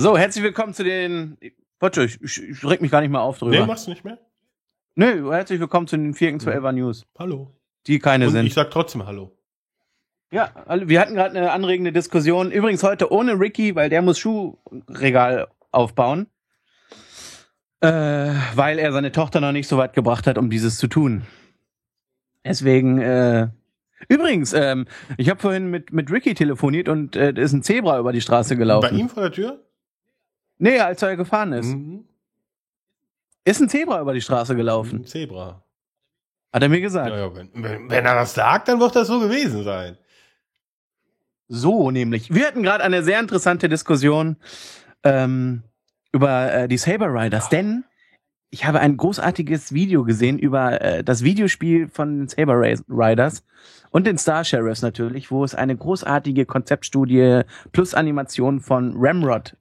So, herzlich willkommen zu den. Warte, ich, ich, ich reg mich gar nicht mehr auf drüber. Nee, machst du nicht mehr? Nö, herzlich willkommen zu den 4 zu 11 News, Hallo. die keine Und sind. ich sag trotzdem Hallo. Ja, wir hatten gerade eine anregende Diskussion. Übrigens heute ohne Ricky, weil der muss Schuhregal aufbauen. Äh, weil er seine Tochter noch nicht so weit gebracht hat, um dieses zu tun. Deswegen, äh, übrigens, ähm, ich habe vorhin mit, mit Ricky telefoniert und äh, da ist ein Zebra über die Straße gelaufen. Bei ihm vor der Tür? Nee, als er gefahren ist. Mhm. Ist ein Zebra über die Straße gelaufen. Ein Zebra. Hat er mir gesagt. Ja, ja, wenn, wenn, wenn er das sagt, dann wird das so gewesen sein. So nämlich. Wir hatten gerade eine sehr interessante Diskussion ähm, über äh, die Saber Riders, denn ich habe ein großartiges Video gesehen über äh, das Videospiel von den Saber Riders und den Star Sheriffs natürlich, wo es eine großartige Konzeptstudie plus Animation von Ramrod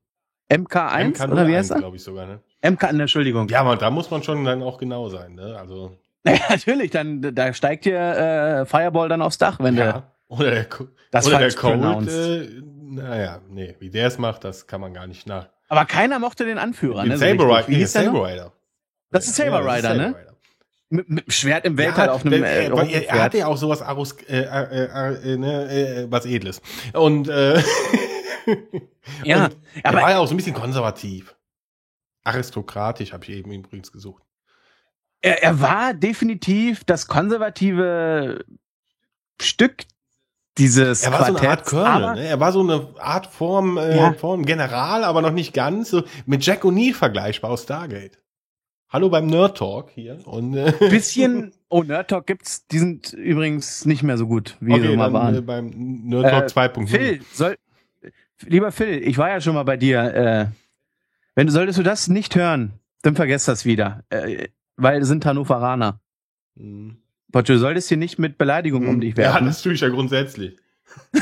MK1 oder wie heißt er? glaube ich sogar, ne? MK, ne, Entschuldigung. Ja, aber da muss man schon dann auch genau sein, ne? Also, Ja, natürlich, dann da steigt dir äh, Fireball dann aufs Dach, wenn der ja. Oder der, Co- Das oder der pronounced. äh, naja, nee, wie der es macht, das kann man gar nicht nach. Aber keiner mochte den Anführer, Den ne? so Saber richtig. Hieß der noch? Saber Rider. Das ist Saber Ja, Rider, ne? Saber Rider. Mit, mit Schwert im Weltall Ja, auf einem der- äh, er, hatte ja auch sowas Arus, äh, äh, äh, äh, ne, äh, was Edles. Und, äh, Ja, und er aber- war ja auch so ein bisschen konservativ. Aristokratisch habe ich eben übrigens gesucht. er, er war definitiv das konservative Stück dieses Er war so eine Art Quartetts, Colonel, aber ne? Er war so eine Art Form, äh, Ja. Form General, aber noch nicht ganz. So mit Jack O'Neill vergleichbar aus Stargate. Hallo beim Nerd Talk hier. Und, äh, ein bisschen, oh, Nerd Talk gibt's, die sind übrigens nicht mehr so gut, wie sie okay, mal dann, äh, waren. beim Nerd Talk Äh, 2.0. Phil, soll, lieber Phil, ich war ja schon mal bei dir, äh, wenn du, solltest du das nicht hören, dann vergesst das wieder, äh, weil sind Hannoveraner. Mhm. Pocho, du solltest hier nicht mit Beleidigungen um dich Ja, werfen. das tue ich ja grundsätzlich.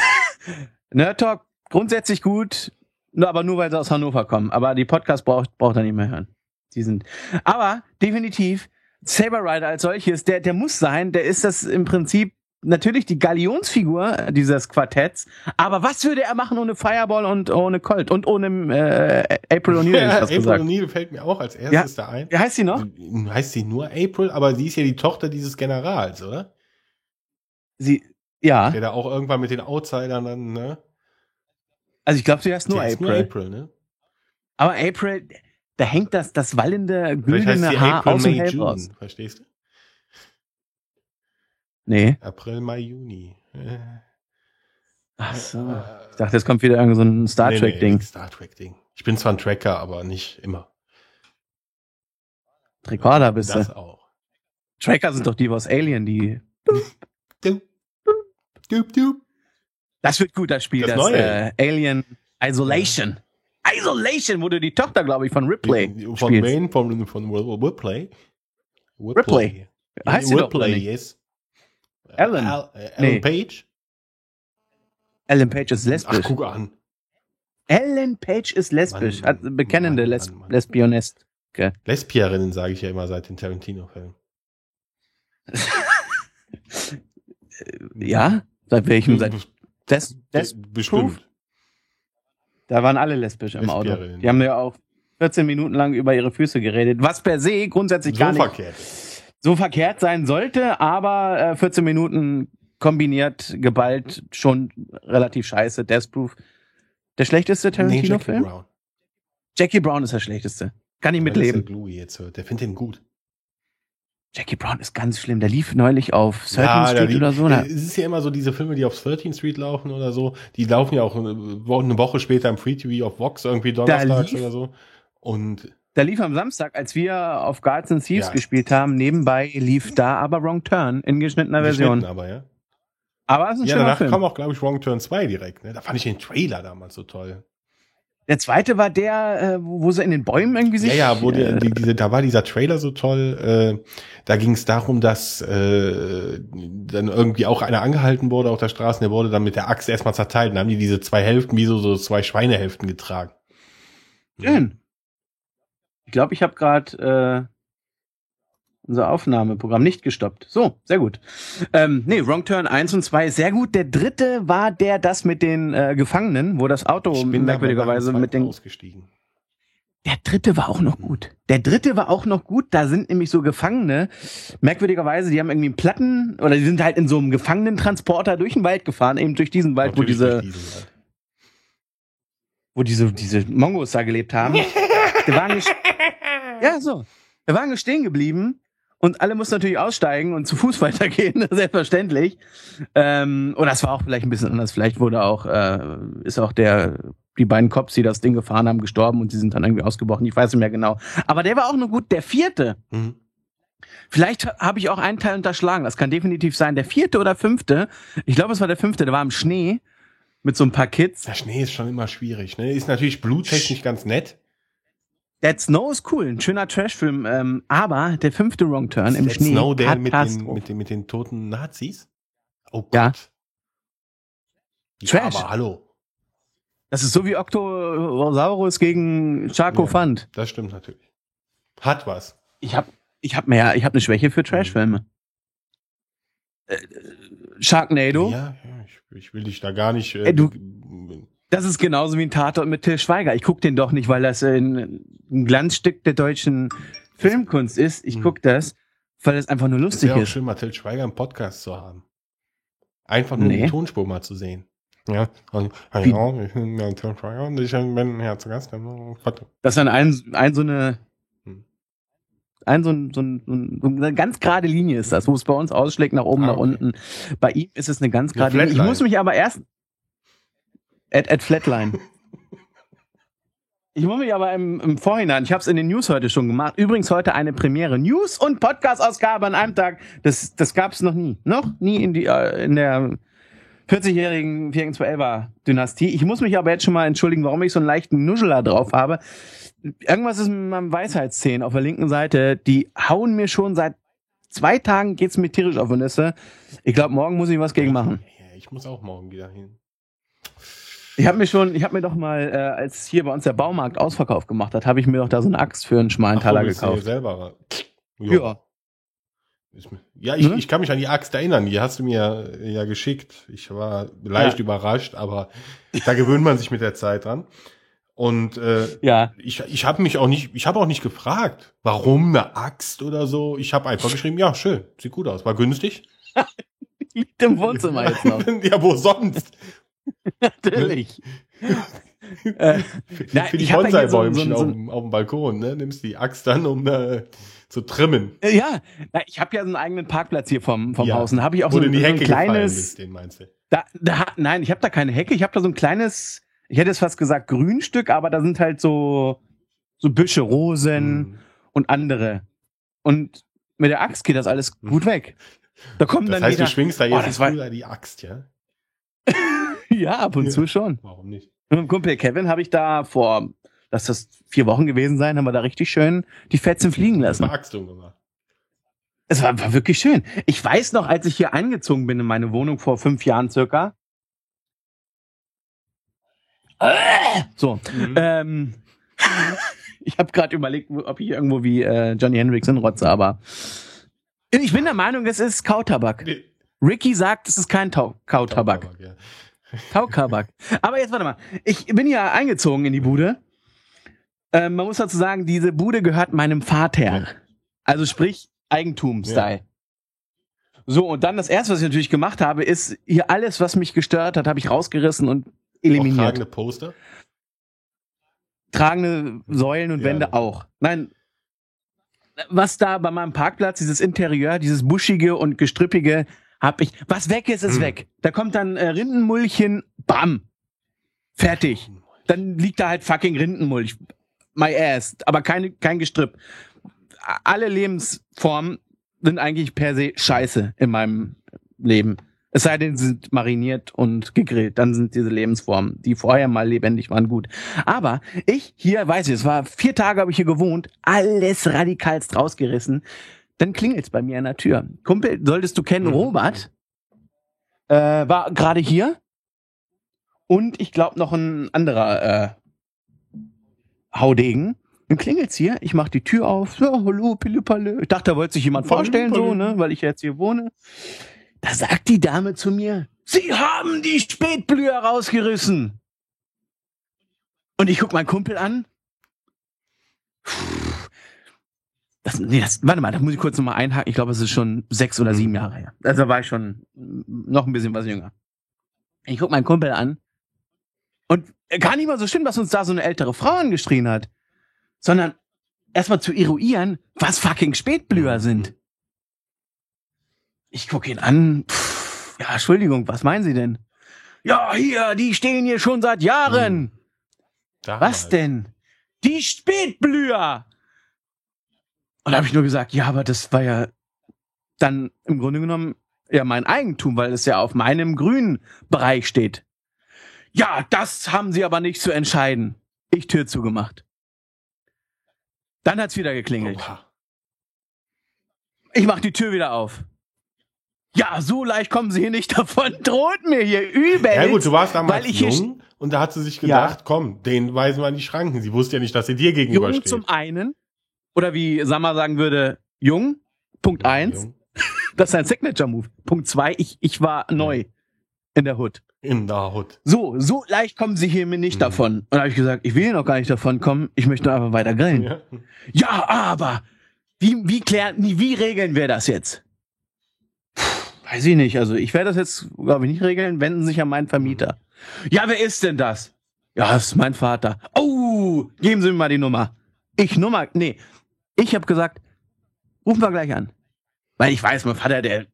Nerd Talk grundsätzlich gut, aber nur weil sie aus Hannover kommen. Aber die Podcast braucht braucht er nicht mehr hören. Die sind. Aber definitiv Saber Rider als solches, der der muss sein. Der ist das im Prinzip natürlich die Galionsfigur dieses Quartetts. Aber was würde er machen ohne Fireball und ohne Colt und ohne äh, April O'Neil? Ja, April. O'Neil fällt mir auch als erstes da ein. Wie heißt sie noch? Heißt sie nur April, aber sie ist ja die Tochter dieses Generals, oder? Sie. Ja. Der da auch irgendwann mit den Outsidern dann, ne? Also ich glaube, sie heißt nur April. nur April, ne? Aber April, da hängt das das wallende sie Haar April, aus dem Helm raus. Verstehst du? Nee. April, Mai, Juni. Äh, Ach so. Ich dachte, es kommt wieder irgend so ein Star nee, Trek-Ding. Nee, Star Trek-Ding. Ich bin zwar ein Tracker, aber nicht immer. Rekorder bist Das du. auch. Tracker sind doch die aus Alien, die. Du, du, du. Das wird gut, das Spiel. Das Das, neue. äh, Alien Isolation. Isolation, wo du die Tochter, glaube ich, von Ripley Von spielst. Main, von, von Ripley. Ripley. Heißt doch, oder Ripley, yes. Ellen. Al, äh, Nee. Ellen Page? Ellen Page ist Ach, lesbisch. guck an. Ellen Page ist lesbisch. Mann, Hat bekennende Mann, Les Mann, Mann. Lesbionist. Lesbierinnen sage ich ja immer seit den Tarantino-Filmen. Ja? Seit welchem? Seit Des, Des, Bestimmt. Da waren alle lesbisch im Auto. Die haben ja auch 14 Minuten lang über ihre Füße geredet, was per se grundsätzlich So gar nicht verkehrt. So verkehrt sein sollte, aber äh, 14 Minuten kombiniert, geballt, schon relativ scheiße. Death Proof. Der schlechteste Nee, Jackie Tarantino-Film? Brown. Jackie Brown ist der schlechteste. Kann ich mitleben. der jetzt hört. Der findet den gut. Jackie Brown ist ganz schlimm. Der lief neulich auf 13th da Street liegt- oder so. Da, Es ist ja immer so diese Filme, die auf 13th Street laufen oder so. Die laufen ja auch eine Wo- eine Woche später im Free TV auf Vox irgendwie donnerstags lief- oder so. Und der lief am Samstag, als wir auf Guards and Thieves Ja. gespielt haben. Nebenbei lief da aber Wrong Turn in geschnittener Version. geschnitten aber, ja. Aber es ist ein Ja, schöner danach Film. kam auch, glaube ich, Wrong Turn 2 direkt. Ne? Da fand ich den Trailer damals so toll. Der zweite war der, äh, wo sie in den Bäumen irgendwie sich. Ja, ja, wo der, äh, die, diese, da war dieser Trailer so toll. Äh, da ging es darum, dass äh, dann irgendwie auch einer angehalten wurde auf der Straße. Der wurde dann mit der Axt erstmal zerteilt. Dann haben die diese zwei Hälften wie so, so zwei Schweinehälften getragen. Schön. Ich glaube, ich habe gerade Unser Aufnahmeprogramm nicht gestoppt. So, sehr gut. Ähm, nee, Wrong Turn 1 und 2 sehr gut. Der dritte war der, das mit den äh, Gefangenen, wo das Auto merkwürdigerweise mit den ausgestiegen. Der dritte war auch noch gut. Der dritte war auch noch gut. Da sind nämlich so Gefangene, merkwürdigerweise, die haben irgendwie einen Platten oder die sind halt in so einem Gefangenentransporter durch den Wald gefahren, eben durch diesen Wald, Natürlich wo diese, Wald. Wo diese, diese Mongos da gelebt haben. Wagen ist, ja, so. Wagen ist stehen geblieben und alle mussten natürlich aussteigen und zu Fuß weitergehen, selbstverständlich. Ähm, oder es war auch vielleicht ein bisschen anders. Vielleicht wurde auch, äh, ist auch der, die beiden Cops, die das Ding gefahren haben, gestorben und die sind dann irgendwie ausgebrochen. Ich weiß nicht mehr genau. Aber der war auch noch gut. Der vierte, Mhm. Vielleicht habe ich auch einen Teil unterschlagen. Das kann definitiv sein. Der vierte oder fünfte, ich glaube, es war der fünfte, der war im Schnee mit so ein paar Kids. Der Schnee ist schon immer schwierig. Ne? Ist natürlich bluttechnisch ganz nett. Dead Snow ist cool, ein schöner Trashfilm. Ähm, aber der fünfte Wrong Turn im Dead Schnee Snow, der mit den, mit, den, mit den toten Nazis? Oh Gott. Ja. Ja, Trash. aber hallo. Das ist so wie Octosaurus gegen Charco Ja. Fund. Das stimmt natürlich. Hat was. Ich habe ich hab mehr, ich habe eine Schwäche für Trashfilme. Äh, äh, Sharknado, Ja, ja ich, ich will dich da gar nicht. Äh, Ey, du- das ist genauso wie ein Tatort mit Till Schweiger. Ich guck den doch nicht, weil das ein, ein Glanzstück der deutschen Filmkunst ist. Ich Hm. guck das, weil das einfach nur lustig ist. schön, Mathilde Schweiger im Podcast zu haben. Einfach nur Nee. die Tonspur mal zu sehen. Ja, also, ja, ich bin Mathilde Schweiger und ich bin hier zu Gast. Das ist dann ein, ein so eine. Ein so, ein, so, ein, so ein- so eine ganz gerade Linie ist das, wo es bei uns ausschlägt nach oben, Ah, nach okay. unten. Bei ihm ist es eine ganz gerade Linie. Ich muss mich aber erst at, at Flatline. Ich muss mich aber im, im Vorhinein, ich habe es in den News heute schon gemacht. Übrigens heute eine Premiere. News und Podcast-Ausgabe an einem Tag. Das, das gab es noch nie. Noch nie in, die, äh, in der 40-jährigen 412er Dynastie. Ich muss mich aber jetzt schon mal entschuldigen, warum ich so einen leichten Nuscheler drauf habe. Irgendwas ist mit meinem Weisheitszähnen auf der linken Seite. Die hauen mir schon seit zwei Tagen geht's mir tierisch auf die Nüsse. Ich glaube, morgen muss ich was gegen machen. Ja, ich muss auch morgen wieder hin. Ich habe mir schon, ich habe mir doch mal, äh, als hier bei uns der Baumarkt Ausverkauf gemacht hat, habe ich mir doch da so eine Axt für einen schmalen Ach, Taler gekauft. selber. Ja. Ist mir- Ja, ich, Ne? ich kann mich an die Axt erinnern. Die hast du mir ja geschickt. Ich war leicht Ja. überrascht, aber da gewöhnt man sich mit der Zeit dran. Und äh, Ja, ich, ich habe mich auch nicht, ich habe auch nicht gefragt, warum eine Axt oder so. Ich habe einfach geschrieben, ja, schön, sieht gut aus, war günstig. liegt im Wohnzimmer jetzt noch. ja, wo sonst? Natürlich. äh, Für, Na, für die hier so- Bonsai-Bäumchen so- so- auf, dem- auf dem Balkon, ne? Nimmst die Axt dann, um äh, zu trimmen. äh, ja, na, ich habe ja so einen eigenen Parkplatz hier vom, vom Ja. Haus. Und habe ich auch Wo so, in die so ein Hecke gefallen kleines. bist, den meinst du. Da, da, nein, ich habe da keine Hecke. Ich habe da so ein kleines, ich hätte es fast gesagt Grünstück, aber da sind halt so so Büsche, Rosen Hm. und andere. Und mit der Axt geht das alles gut weg. Da kommt Das dann heißt, jeder, du schwingst da Oh, jetzt das war- früher die Axt, ja? ja, ab und Ja. zu schon. Warum nicht? Mit dem Kumpel Kevin habe ich da vor, lass das vier Wochen gewesen sein, haben wir da richtig schön die Fetzen fliegen lassen. Eine Axt umgemacht. Es war, war wirklich schön. Ich weiß noch, als ich hier eingezogen bin in meine Wohnung vor fünf Jahren circa. So, Mhm. ähm, ich habe gerade überlegt, ob ich irgendwo wie äh, Johnny Hendrix hinrotze, aber ich bin der Meinung, es ist Kautabak. Nee, Ricky sagt, es ist kein Tau Kautabak. ja. Taukabak. Aber jetzt warte mal. Ich bin ja eingezogen in die Bude. Ähm, man muss dazu sagen, diese Bude gehört meinem Vater. Ja. Also sprich Eigentum-Style. So, und dann das erste, was ich natürlich gemacht habe, ist hier alles, was mich gestört hat, habe ich rausgerissen und Auch eliminiert. tragende Poster. Tragende Säulen und Ja. Wände auch. Nein, was da bei meinem Parkplatz, dieses Interieur, dieses buschige und gestrüppige, hab ich. Was weg ist, ist Hm. weg. Da kommt dann äh, Rindenmulchen, bam, fertig. Dann liegt da halt fucking Rindenmulch. My ass. Aber keine, kein Gestrüpp. Alle Lebensformen sind eigentlich per se scheiße in meinem Leben. Es sei denn, sie sind mariniert und gegrillt. Dann sind diese Lebensformen, die vorher mal lebendig waren, gut. Aber ich hier, weiß ich, es war vier Tage habe ich hier gewohnt, alles radikalst rausgerissen. Dann klingelt's bei mir an der Tür. Kumpel, solltest du kennen, Mhm. Robert, äh, war gerade hier. Und ich glaube noch ein anderer äh, Haudegen. Dann klingelt's hier, ich mach die Tür auf. Ja, hallo, Pillepalle. Ich dachte, da wollte sich jemand vorstellen, so, ne, weil ich jetzt hier wohne. Da sagt die Dame zu mir, Sie haben die Spätblüher rausgerissen. Und ich guck meinen Kumpel an. Das, nee, das, warte mal, da muss ich kurz nochmal einhaken. Ich glaube, es ist schon sechs oder sieben Jahre her. Also war ich schon noch ein bisschen was jünger. Ich guck meinen Kumpel an. Und gar nicht mal so schlimm, dass uns da so eine ältere Frau angeschrien hat. Sondern erstmal zu eruieren, was fucking Spätblüher sind. Ich guck ihn an. Pff, ja, Entschuldigung, was meinen Sie denn? Ja, hier, die stehen hier schon seit Jahren. Damals. Was denn? Die Spätblüher! Und da habe ich nur gesagt, ja, aber das war ja dann im Grunde genommen ja mein Eigentum, weil es ja auf meinem grünen Bereich steht. Ja, das haben sie aber nicht zu entscheiden. Ich Tür zugemacht. Dann hat's wieder geklingelt. Oha. Ich mach die Tür wieder auf. Ja, so leicht kommen sie hier nicht davon. Droht mir hier übel. Ja gut, du warst damals jung und da hat sie sich Ja. gedacht, komm, den weisen wir an die Schranken. Sie wusste ja nicht, dass sie dir jung gegenübersteht. zum einen oder wie Sammer sagen würde, jung. Punkt eins. Jung. Das ist ein Signature-Move. Punkt zwei, ich, ich war neu in der Hood. In der Hut. So, so leicht kommen sie hier mir nicht Mhm. davon. Und da habe ich gesagt, ich will hier noch gar nicht davon kommen, ich möchte nur einfach weiter grillen. Ja, Ja. aber wie, wie klären, wie regeln wir das jetzt? Weiß ich nicht. Also ich werde das jetzt, glaube ich, nicht regeln. Wenden Sie sich an meinen Vermieter. Ja, wer ist denn das? Ja, das ist mein Vater. Oh, geben Sie mir mal die Nummer. Ich Nummer, nee. Ich habe gesagt, rufen wir gleich an. Weil ich weiß, mein Vater, der,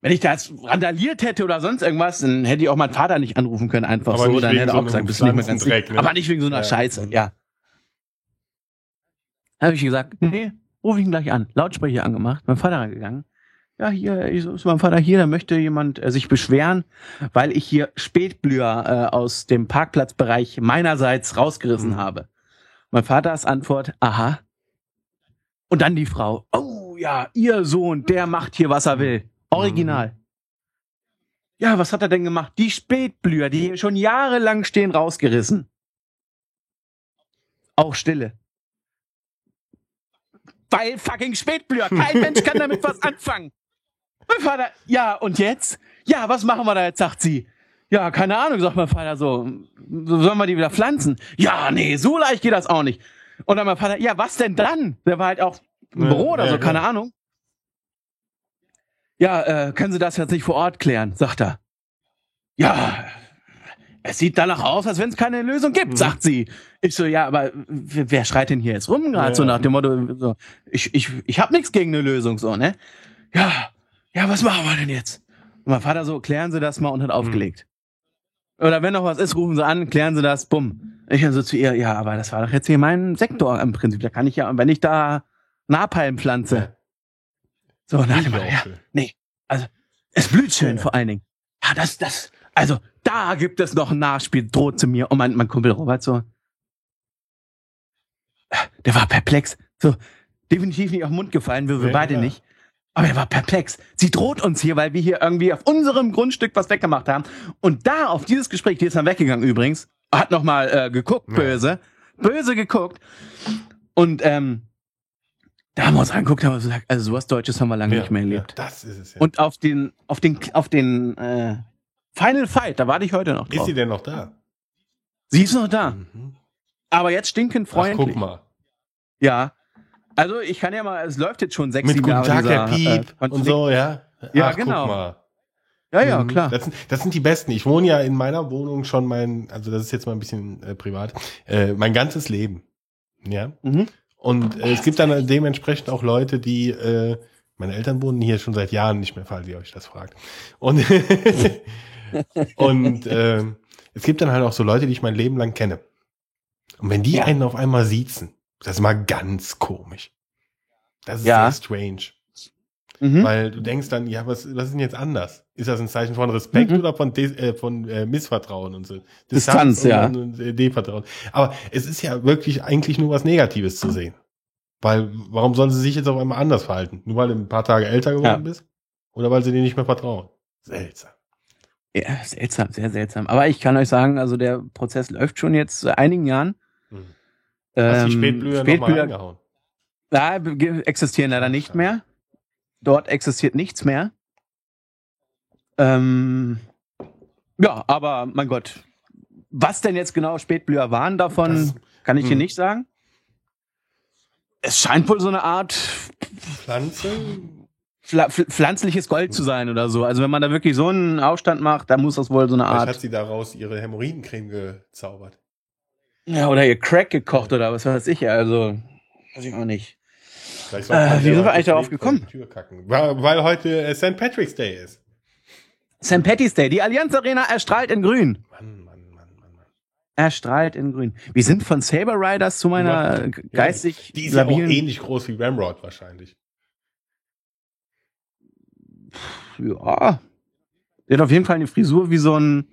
wenn ich da jetzt randaliert hätte oder sonst irgendwas, dann hätte ich auch meinen Vater nicht anrufen können, einfach Aber so. Dann hätte so er auch einem gesagt, bist du nicht mehr ganz Pflanzendreck, ne? Aber nicht wegen so einer Ja. Scheiße, ja. Habe ich gesagt, nee, ruf ich ihn gleich an. Lautsprecher angemacht, mein Vater rangegangen. Ja, hier ist mein Vater hier, da möchte jemand äh, sich beschweren, weil ich hier Spätblüher äh, aus dem Parkplatzbereich meinerseits rausgerissen Mhm. habe. Mein Vaters Antwort, aha. Und dann die Frau, oh ja, ihr Sohn, der macht hier, was er will. Original. Ja, was hat er denn gemacht? Die Spätblüher, die hier schon jahrelang stehen, rausgerissen. Auch Stille. Weil fucking Spätblüher. Kein Mensch kann damit was anfangen. Mein Vater, ja, und jetzt? Ja, was machen wir da jetzt, sagt sie. Ja, keine Ahnung, sagt mein Vater so. Sollen wir die wieder pflanzen? Ja, nee, so leicht geht das auch nicht. Und dann mein Vater, ja, was denn dann? Der war halt auch im Büro oder so, keine. Ahnung. Ja, äh, können Sie das jetzt nicht vor Ort klären, sagt er. Ja, es sieht danach aus, als wenn es keine Lösung gibt, Mhm. sagt sie. Ich so, ja, aber wer, schreit denn hier jetzt rum gerade Ja, so nach dem Motto, so, ich, ich, ich hab nichts gegen eine Lösung, so, ne? Ja, ja, was machen wir denn jetzt? Und mein Vater so, klären Sie das mal und hat Mhm. aufgelegt. Oder wenn noch was ist, rufen Sie an, klären Sie das, bumm. Ich dann so zu ihr, ja, aber das war doch jetzt hier mein Sektor im Prinzip. Da kann ich ja, wenn ich da Napalm pflanze. So, nach dem Motto, ja, Schön. also, es blüht schön Ja. vor allen Dingen. Ja, das, das, also, da gibt es noch ein Nachspiel, droht zu mir. Und mein, mein Kumpel Robert so, der war perplex. So, definitiv nicht auf den Mund gefallen, wir, wir Ja, beide klar. nicht. Aber er war perplex. Sie droht uns hier, weil wir hier irgendwie auf unserem Grundstück was weggemacht haben. Und da, auf dieses Gespräch, die ist dann weggegangen übrigens, hat nochmal äh, geguckt, Ja. böse, böse geguckt. Und ähm, da haben wir uns angeguckt, haben wir gesagt, also sowas Deutsches haben wir lange Ja, nicht mehr ja, erlebt. das ist es ja. Und auf den, auf den, auf den äh, Final Fight, da warte ich heute noch ist drauf. sie denn noch da? Sie ist noch da, Mhm. aber jetzt stinkend Ach, freundlich. guck mal. Ja. Also ich kann ja mal, es läuft jetzt schon sechs, Mit sieben Guten Jahre. Tag, Herr Piep äh, und so, ja? Ja, Ach, genau. Ja, ja, Mhm. klar. Das sind, das sind die besten. Ich wohne ja in meiner Wohnung schon mein, also das ist jetzt mal ein bisschen äh, privat, äh, mein ganzes Leben. Ja. Mhm. Und äh, es gibt dann dementsprechend auch Leute, die, äh, meine Eltern wohnen hier schon seit Jahren nicht mehr, falls ihr euch das fragt. Und, und äh, es gibt dann halt auch so Leute, die ich mein Leben lang kenne. Und wenn die einen auf einmal siezen, das ist mal ganz komisch. Das ist Ja. sehr strange. Mhm. Weil du denkst dann, ja, was, was ist denn jetzt anders? Ist das ein Zeichen von Respekt Mhm. oder von, Des, äh, von äh, Missvertrauen und so? Distanz, und, ja. Und, und, äh, Devertrauen. Aber es ist ja wirklich eigentlich nur was Negatives zu sehen. Weil, warum sollen sie sich jetzt auf einmal anders verhalten? Nur weil du ein paar Tage älter geworden Ja. bist? Oder weil sie dir nicht mehr vertrauen? Seltsam. Ja, seltsam, sehr seltsam. Aber ich kann euch sagen, also der Prozess läuft schon jetzt seit einigen Jahren. Hast die Ähm, Spätblüher, Spätblüher reingehauen? ja, ge- existieren leider nicht mehr. Dort existiert nichts mehr. Ähm, ja, aber mein Gott, was denn jetzt genau Spätblüher waren davon, Das- kann ich dir hm. nicht sagen. Es scheint wohl so eine Art Pflanze? pfla- pf- pflanzliches Gold zu sein oder so. Also wenn man da wirklich so einen Aufstand macht, dann muss das wohl so eine Vielleicht hat Art. sie daraus ihre Hämorrhoidencreme gezaubert. Ja, oder ihr Crack gekocht oder was weiß ich. Also, weiß ich auch nicht. Äh, wie sind wir eigentlich darauf gekommen? Weil, weil heute äh, St. Patrick's Day ist. St. Patty's Day, die Allianz Arena erstrahlt in grün. Mann, Mann, Mann, Mann, Mann. Erstrahlt in grün. Wir sind von Saber Riders zu meiner Ja. geistig Die ist ja auch ähnlich groß wie Ramrod wahrscheinlich. Ja. Der hat auf jeden Fall eine Frisur wie so ein.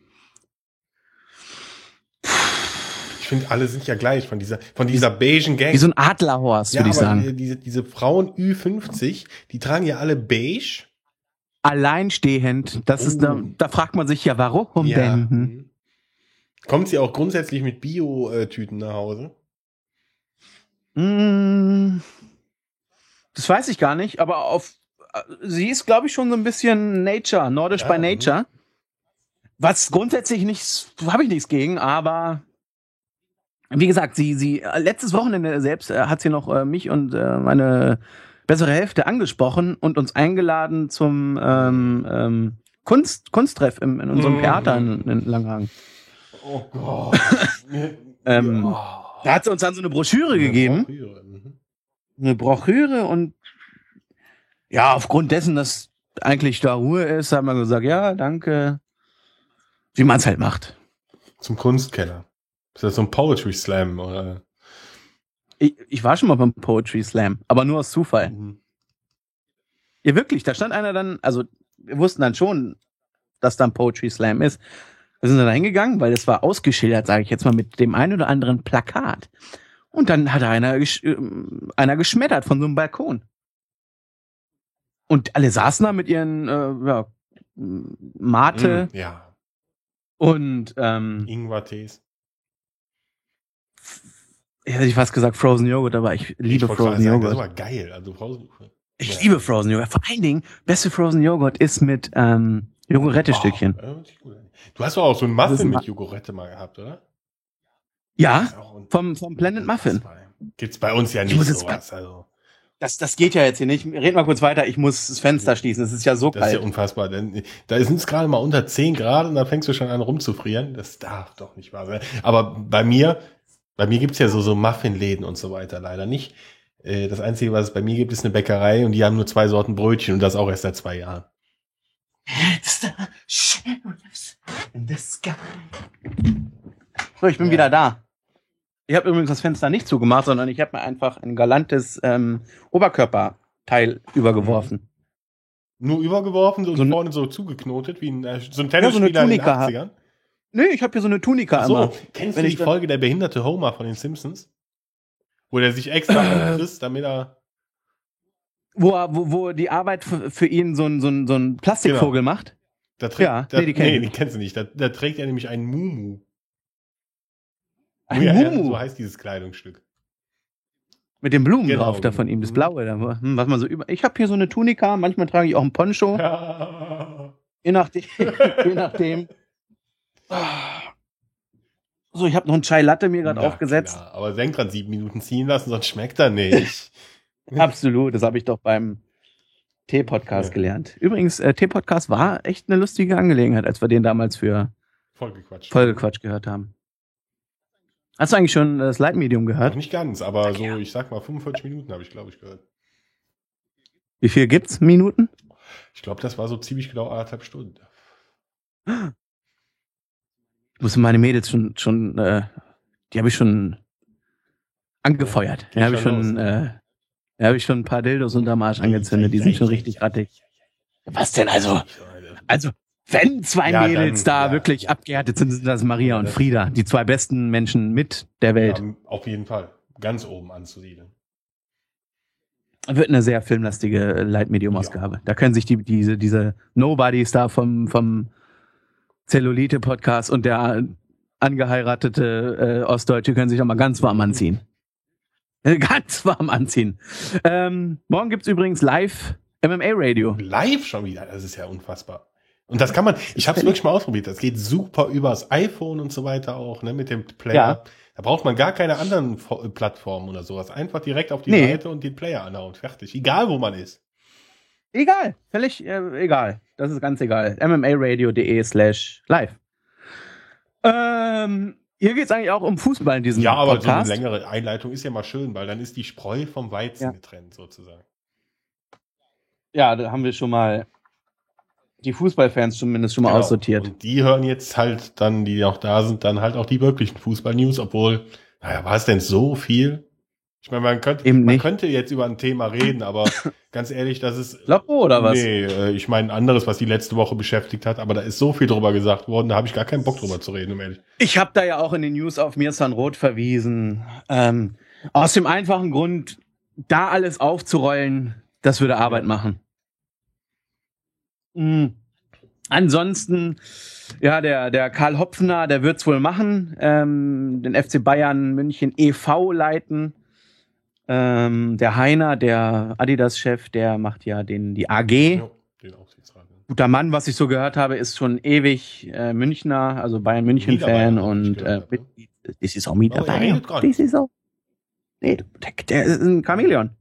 Ich finde, alle sind ja gleich von dieser, von dieser beigen Gang. Wie so ein Adlerhorst, würde ich sagen. die- Diese, diese Frauen Ü50, die tragen ja alle beige. Alleinstehend. Das ist, da, Oh. da fragt man sich ja, warum ja. denn? Hm? Kommt sie auch grundsätzlich mit Bio-Tüten nach Hause? Mm, Das weiß ich gar nicht, aber auf. Sie ist, glaube ich, schon so ein bisschen Nature, nordisch Ja, by mhm. Nature. Was grundsätzlich nichts, habe ich nichts gegen, aber wie gesagt, sie, sie, äh, letztes Wochenende selbst äh, hat sie noch äh, mich und äh, meine bessere Hälfte angesprochen und uns eingeladen zum ähm, ähm, Kunst, Kunsttreff im, in unserem Mhm. Theater in, in Langhagen. Oh Gott. Ähm, Ja. Da hat sie uns dann so eine Broschüre gegeben. Mhm. eine Broschüre und ja, aufgrund dessen, dass eigentlich da Ruhe ist, haben wir gesagt, ja, danke. Wie man es halt macht. Zum Kunstkeller. Ist das so ein Poetry Slam oder? Ich, ich war schon mal beim Poetry Slam, aber nur aus Zufall. Mhm. Ja, wirklich, da stand einer dann, also wir wussten dann schon, dass da ein Poetry Slam ist. Wir sind dann da hingegangen, weil es war ausgeschildert, sage ich jetzt mal, mit dem einen oder anderen Plakat. Und dann hat einer, gesch ähm, einer geschmettert von so einem Balkon. Und alle saßen da mit ihren äh, ja, Mate Mhm. Ja. und ähm, Ingwer-Tees. Ja, hätte ich fast gesagt Frozen Joghurt, aber ich liebe Ich Frozen sagen, Das Joghurt. war geil. Also Frozen. Ich Ja. liebe Frozen Joghurt. Vor allen Dingen, beste Frozen Joghurt ist mit ähm, Jogurette-Stückchen. Oh, du hast doch auch so ein Das ist Muffin mit Jogurette mal gehabt, oder? Ja, Ist vom, vom Blended Muffin. Gibt's bei uns ja Ich nicht sowas. Also, Das, das geht ja jetzt hier nicht. Red mal kurz weiter. Ich muss das Fenster schließen. Es ist ja so das ist ja kalt. unfassbar. Denn da sind es gerade mal unter 10 Grad und da fängst du schon an rumzufrieren. Das darf doch nicht wahr sein. Aber bei mir, bei mir gibt's ja so, so Muffinläden und so weiter leider nicht. Äh, Das Einzige, was es bei mir gibt, ist eine Bäckerei und die haben nur zwei Sorten Brötchen und das auch erst seit zwei Jahren. So, ich bin Ja. wieder da. Ich habe übrigens das Fenster nicht zugemacht, sondern ich habe mir einfach ein galantes ähm, Oberkörperteil übergeworfen. Nur übergeworfen so, So vorne so zugeknotet, wie ein, äh, so ein Ja, so eine Tennisspieler in den Tunika. 80ern. Nee, ich habe hier so eine Tunika so, immer. kennst Wenn du die Folge der behinderte Homer von den Simpsons? Wo der sich extra Äh. anfrisst, damit er. Wo, er- wo, wo die Arbeit für, ihn so ein, so ein, so ein Plastikvogel macht. Da trägt, Ja, da, nee, die kenn nee, die kennst du nicht. Da, da trägt er nämlich einen Mumu. Ein ja, ja, Mumu. so heißt dieses Kleidungsstück. Mit den Blumen Genau. drauf da von ihm, das. Blaue. Da, hm, was man so über. Ich habe hier so eine Tunika, manchmal trage ich auch ein Poncho. Je nachdem. je nachdem. So, ich habe noch einen Chai Latte mir gerade aufgesetzt. Klar, aber dran, sieben Minuten ziehen lassen, sonst schmeckt er nicht. Absolut, das habe ich doch beim Tee-Podcast Ja. gelernt. Übrigens, äh, Tee-Podcast war echt eine lustige Angelegenheit, als wir den damals für. Folgequatsch gehört haben. Hast du eigentlich schon das Leitmedium Noch gehört? nicht ganz, aber so, ich sag mal, 45 Minuten habe ich, glaube ich, gehört. Wie viel gibt's? Minuten? Ich glaube, das war so ziemlich genau anderthalb Stunden. Musste meine Mädels schon, schon, äh, die habe ich schon angefeuert. Geht Da habe ich schon los, äh, da habe ich schon ein paar Dildos unterm Arsch angezündet. Die sind schon richtig rattig. Was denn also? Also, wenn zwei Ja, Mädels dann- da ja. wirklich abgehärtet sind, sind das Maria und Frieda, die zwei besten Menschen mit der Welt. Ja, auf jeden Fall. Ganz oben anzusiedeln. Wird eine sehr filmlastige äh, Leitmedium-Ausgabe. Da können sich die, diese, diese Nobodies da vom, vom Zellulite-Podcast und der angeheiratete äh, Ostdeutsche können sich auch mal ganz warm anziehen. Ganz warm anziehen. Ähm, morgen gibt's übrigens live MMA Radio. Live schon wieder, das ist ja unfassbar. Und das kann man, ich habe es wirklich mal ausprobiert, das geht super übers iPhone und so weiter auch, ne, mit dem Player. Ja. Da braucht man gar keine anderen Fo- Plattformen oder sowas. Einfach direkt auf die Nee. Seite und den Player anhauen. Fertig. Egal wo man ist. Egal, völlig äh, egal. Das ist ganz egal. mmaradio.de slash live. Ähm, hier geht's eigentlich auch um Fußball in diesem Ja, aber so eine Podcast. längere Einleitung ist ja mal schön, weil dann ist die Spreu vom Weizen Ja. getrennt sozusagen. ja, da haben wir schon mal die Fußballfans zumindest schon mal Genau. aussortiert. Und die hören jetzt halt dann, die noch da sind, dann halt auch die wirklichen Fußball-News, obwohl, naja, war es denn so viel? Ich meine, man könnte, Eben man nicht. könnte jetzt über ein Thema reden, aber ganz ehrlich, das ist Loppo oder was? Nee, äh, ich meine ein anderes, was die letzte Woche beschäftigt hat, aber da ist so viel drüber gesagt worden, da habe ich gar keinen Bock drüber zu reden, um ehrlich. Ich habe da ja auch in den News auf Mirsan Roth verwiesen. Ähm, aus dem einfachen Grund, da alles aufzurollen, das würde Arbeit machen. Mhm. Ansonsten, ja, der, der Karl Hopfner, der wird's wohl machen, ähm, den FC Bayern München e.V. leiten. Ähm, der Heiner, der Adidas-Chef, der macht ja den, die AG. Ja, den Aufsichtsrat. Guter Mann, was ich so gehört habe, ist schon ewig äh, Münchner, also Bayern München-Fan und äh, mit- das ist auch mit Aber er dabei. Das ist auch. Nee, der, der ist ein Chamäleon.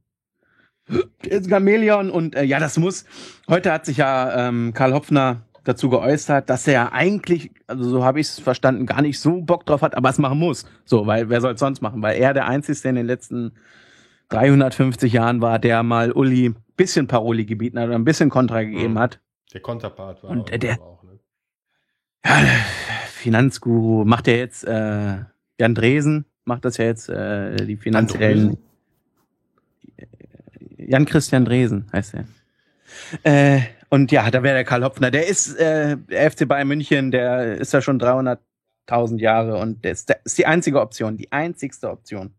Der ist ein Chamäleon und äh, ja, das muss. Heute hat sich ja ähm, Karl Hopfner dazu geäußert, dass er eigentlich, also so habe ich es verstanden, gar nicht so Bock drauf hat, aber es machen muss. So, weil wer soll es sonst machen? Weil er der Einzige in den letzten 350 Jahren war, der mal Uli ein bisschen Paroli gebieten hat oder ein bisschen Kontra gegeben Mhm. hat. Der Konterpart war Und, auch, äh, der- auch ne? Ja, Finanzguru macht ja jetzt äh, Jan Dresen, macht das ja jetzt äh, die finanziellen. Jan Christian Dresen heißt er. Äh, und ja, da wäre der Karl Hopfner. Der ist äh, der FC Bayern München, der ist ja schon 300.000 Jahre und der ist, der ist die einzige Option, die einzigste Option.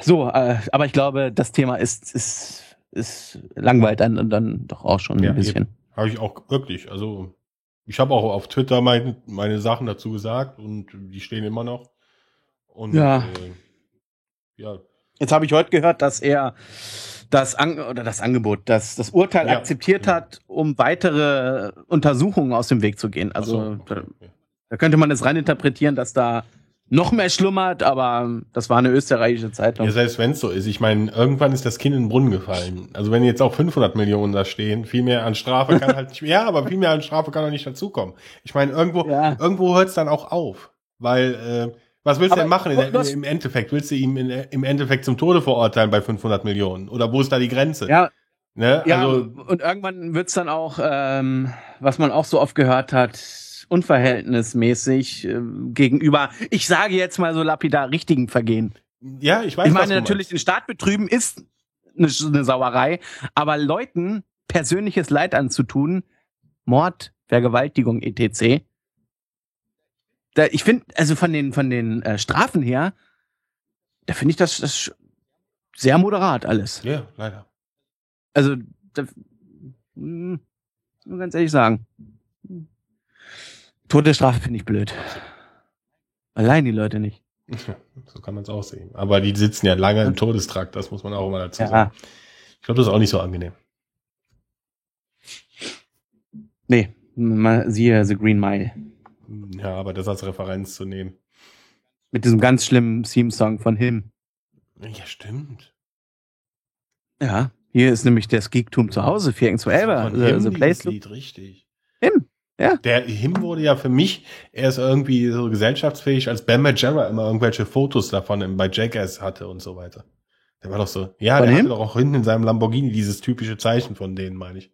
So, äh, aber ich glaube, das Thema ist ist ist langweilt dann dann doch auch schon Ja, ein bisschen. Habe ich auch wirklich. Also ich habe auch auf Twitter meine, meine Sachen dazu gesagt und die stehen immer noch. Und Ja. äh, ja, Jetzt habe ich heute gehört, dass er das An oder das Angebot, das das Urteil Ja. akzeptiert Ja. hat, um weitere Untersuchungen aus dem Weg zu gehen. Also so, da, okay. da könnte man es reininterpretieren, dass da noch mehr schlummert, aber das war eine österreichische Zeitung. Ja, selbst wenn es so ist. Ich meine, irgendwann ist das Kind in den Brunnen gefallen. Also wenn jetzt auch 500 Millionen da stehen, viel mehr an Strafe kann halt nicht mehr, ja, aber viel mehr an Strafe kann auch nicht dazukommen. Ich meine, irgendwo, Ja. irgendwo hört es dann auch auf. Weil, äh, was willst du denn machen in, das- im Endeffekt? Willst du ihm in, im Endeffekt zum Tode verurteilen bei 500 Millionen? Oder wo ist da die Grenze? Ja, ne? ja Also, und irgendwann wird's dann auch, ähm, was man auch so oft gehört hat, unverhältnismäßig ähm, gegenüber, ich sage jetzt mal so lapidar, richtigen Vergehen. ja, ich weiß Ich meine, natürlich den Staat betrüben ist eine, eine Sauerei, aber Leuten persönliches Leid anzutun, Mord, Vergewaltigung, etc. Da, ich finde, also von den, von den äh, Strafen her, da finde ich das, das sehr moderat alles. Ja, leider. Also, da, mh, muss ganz ehrlich sagen. Todesstrafe finde ich blöd. Allein die Leute nicht. so kann man es auch sehen. Aber die sitzen ja lange im Todestrakt, das muss man auch immer dazu Ja. sagen. Ich glaube, das ist auch nicht so angenehm. Nee, mal, siehe The Green Mile. Ja, aber das als Referenz zu nehmen. Mit diesem ganz schlimmen Theme-Song von Him. Ja, stimmt. Ja, hier ist nämlich das Geektum zu Hause, 4 zu 11. Von The, Place Lied, richtig. Him. Ja. Der Him wurde ja für mich erst irgendwie so gesellschaftsfähig, als Ben Majera immer irgendwelche Fotos davon bei Jackass hatte und so weiter. Der war doch so. Ja, Von der hatte doch auch hinten in seinem Lamborghini dieses typische Zeichen von denen, meine ich.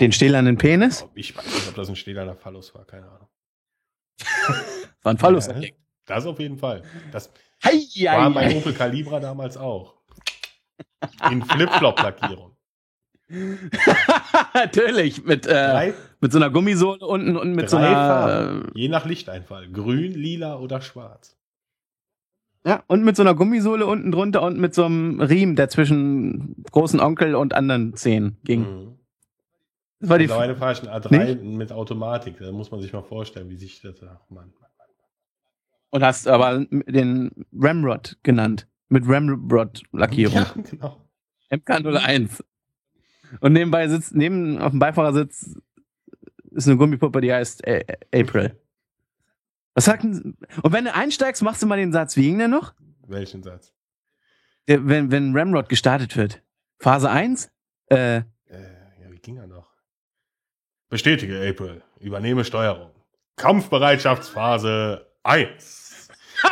Den stählernen Penis. Ich weiß nicht, ob das ein stählerner Phallus war, keine Ahnung. War ein Phallus. Ja, das auf jeden Fall. Das Hei, war hei, mein hei. Opel Calibra damals auch. In Flip-Flop-Lackierung. Natürlich, mit, äh, mit so einer Gummisohle unten und mit so drei einer. Farben, je nach Lichteinfall. Grün, lila oder schwarz. Äh, ja, und mit so einer Gummisohle unten drunter und mit so einem Riemen, der zwischen großen Onkel und anderen Zehen ging. Mhm. Das war die. Mittlerweile fahre ich ein A3 mit Automatik. Da muss man sich mal vorstellen, wie sich das. Ach Mann. Und hast aber den Ramrod genannt. Mit Ramrod-Lackierung. Ja, genau. MK01. Und nebenbei sitzt, neben auf dem Beifahrersitz ist eine Gummipuppe, die heißt A April. Was sagt denn, und wenn du einsteigst, machst du mal den Satz, wie ging der noch? Welchen Satz? Der, wenn, wenn Ramrod gestartet wird. Phase 1? Äh, Äh, ja, wie ging er noch? Bestätige, April. Übernehme Steuerung. Kampfbereitschaftsphase 1.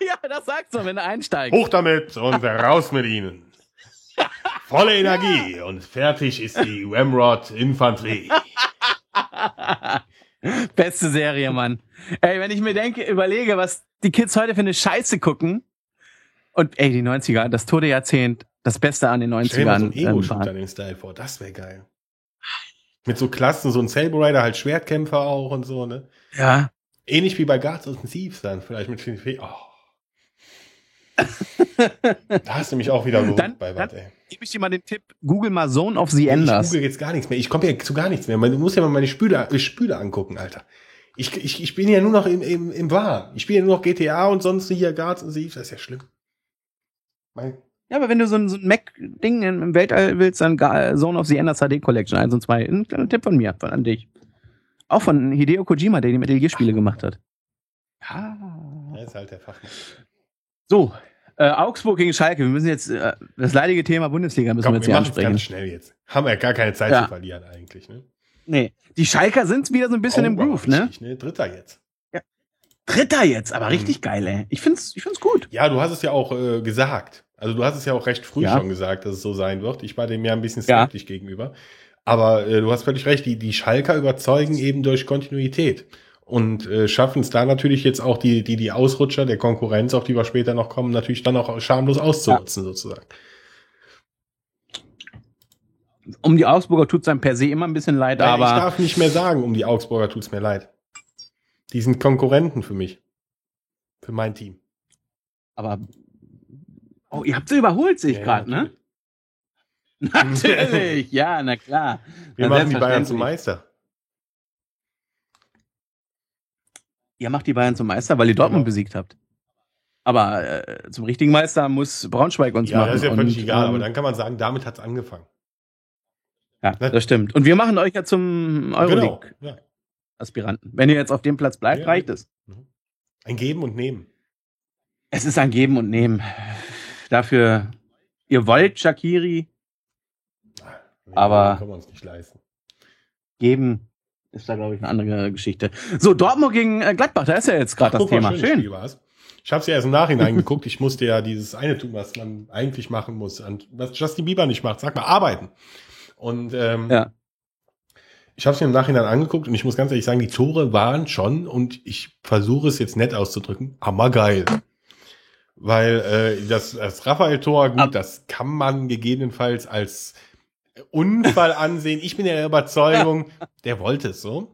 ja, das sagst du, wenn du einsteigst. Hoch damit und raus mit ihnen. Volle Energie und fertig ist die Ramrod Infanterie. Beste Serie, Mann. Ey, wenn ich mir denke, überlege, was die Kids heute für eine Scheiße gucken. Und ey, die 90er, das Todejahrzehnt, das Beste an den Stell dir mal so 90ern. einen Ego-Shooter ähm, den Style vor, das wäre geil. Mit so Klassen, so ein Saber Rider, halt Schwertkämpfer auch und so, ne? ja. Ähnlich wie bei Guards of the Thieves dann, vielleicht mit viel Fe Oh. Da hast du mich auch wieder geholt Dann- bei was, ey. Gebe ich dir mal den Tipp, google mal Zone of the Enders. Ich google jetzt gar nichts mehr. Ich komme ja zu gar nichts mehr. Du musst ja mal meine Spüle, äh, Spüle angucken, Alter. Ich, ich, ich bin ja nur noch im, im, im Wahn. Ich spiele ja nur noch GTA und sonst hier Guards und Thieves. Das ist ja schlimm. Mein, Ja, aber wenn du so ein, so ein Mac-Ding im Weltall willst, dann Ga- Zone of the Enders HD Collection 1 und 2. Ein kleiner Tipp von mir, von an dich. Auch von Hideo Kojima, der die Metal Gear Spiele gemacht hat. Ja. der ist halt der Fachmann. So, äh, Augsburg gegen Schalke. Wir müssen jetzt, äh, das leidige Thema Bundesliga müssen Komm, wir jetzt wir hier ansprechen. ganz schnell jetzt. Haben wir ja gar keine Zeit Ja. zu verlieren eigentlich, ne? Nee. Die Schalker sind wieder so ein bisschen Oh, im Groove, ne? richtig, ne? Dritter jetzt. Dritter jetzt, aber Mhm. richtig geil, ey. Ich find's, ich find's gut. Ja, du hast es ja auch äh, gesagt. Also du hast es ja auch recht früh Ja. schon gesagt, dass es so sein wird. Ich war dem ja ein bisschen Ja. skeptisch gegenüber. Aber äh, du hast völlig recht, die, die Schalker überzeugen eben durch Kontinuität. Und äh, schaffen es da natürlich jetzt auch die, die, die Ausrutscher der Konkurrenz, auf die wir später noch kommen, natürlich dann auch schamlos auszunutzen, sozusagen. Um die Augsburger tut's einem per se immer ein bisschen leid, Ja, ich aber darf nicht mehr sagen, um die Augsburger tut's mir leid. Die sind Konkurrenten für mich. Für mein Team. Aber. Oh, ihr habt sie überholt, sehe ich Ja, gerade, ne? Natürlich, ja, na klar. Wir Na, machen die Bayern zum. Meister. Ihr macht die Bayern zum Meister, weil ihr Dortmund Genau. besiegt habt. Aber äh, zum richtigen Meister muss Braunschweig uns Ja, machen. das ist ja völlig Und, egal, ähm, aber dann kann man sagen, damit hat's angefangen. Ja, Ne? das stimmt. Und wir machen euch ja zum Genau. Euroleague-Aspiranten. Ja. Wenn ihr jetzt auf dem Platz bleibt, Ja. reicht es. Ein Geben und Nehmen. Es ist ein Geben und Nehmen. Dafür, ihr wollt Shakiri Aber- können wir uns nicht leisten. geben, ist da, glaube ich, eine andere Geschichte. So, Dortmund gegen äh, Gladbach, da ist ja jetzt gerade das Thema. Schön. War's. Ich habe es ja erst im Nachhinein geguckt. Ich musste ja dieses eine tun, was man eigentlich machen muss, und was Justin Bieber nicht macht. Sag mal, arbeiten. Und ähm, Ja. ich habe es mir im Nachhinein angeguckt und ich muss ganz ehrlich sagen, die Tore waren schon, und ich versuche es jetzt nett auszudrücken, hammergeil. Weil äh, das, das Raphael-Tor, gut, Ab- das kann man gegebenenfalls als Unfall ansehen. Ich bin der Überzeugung, der wollte es so.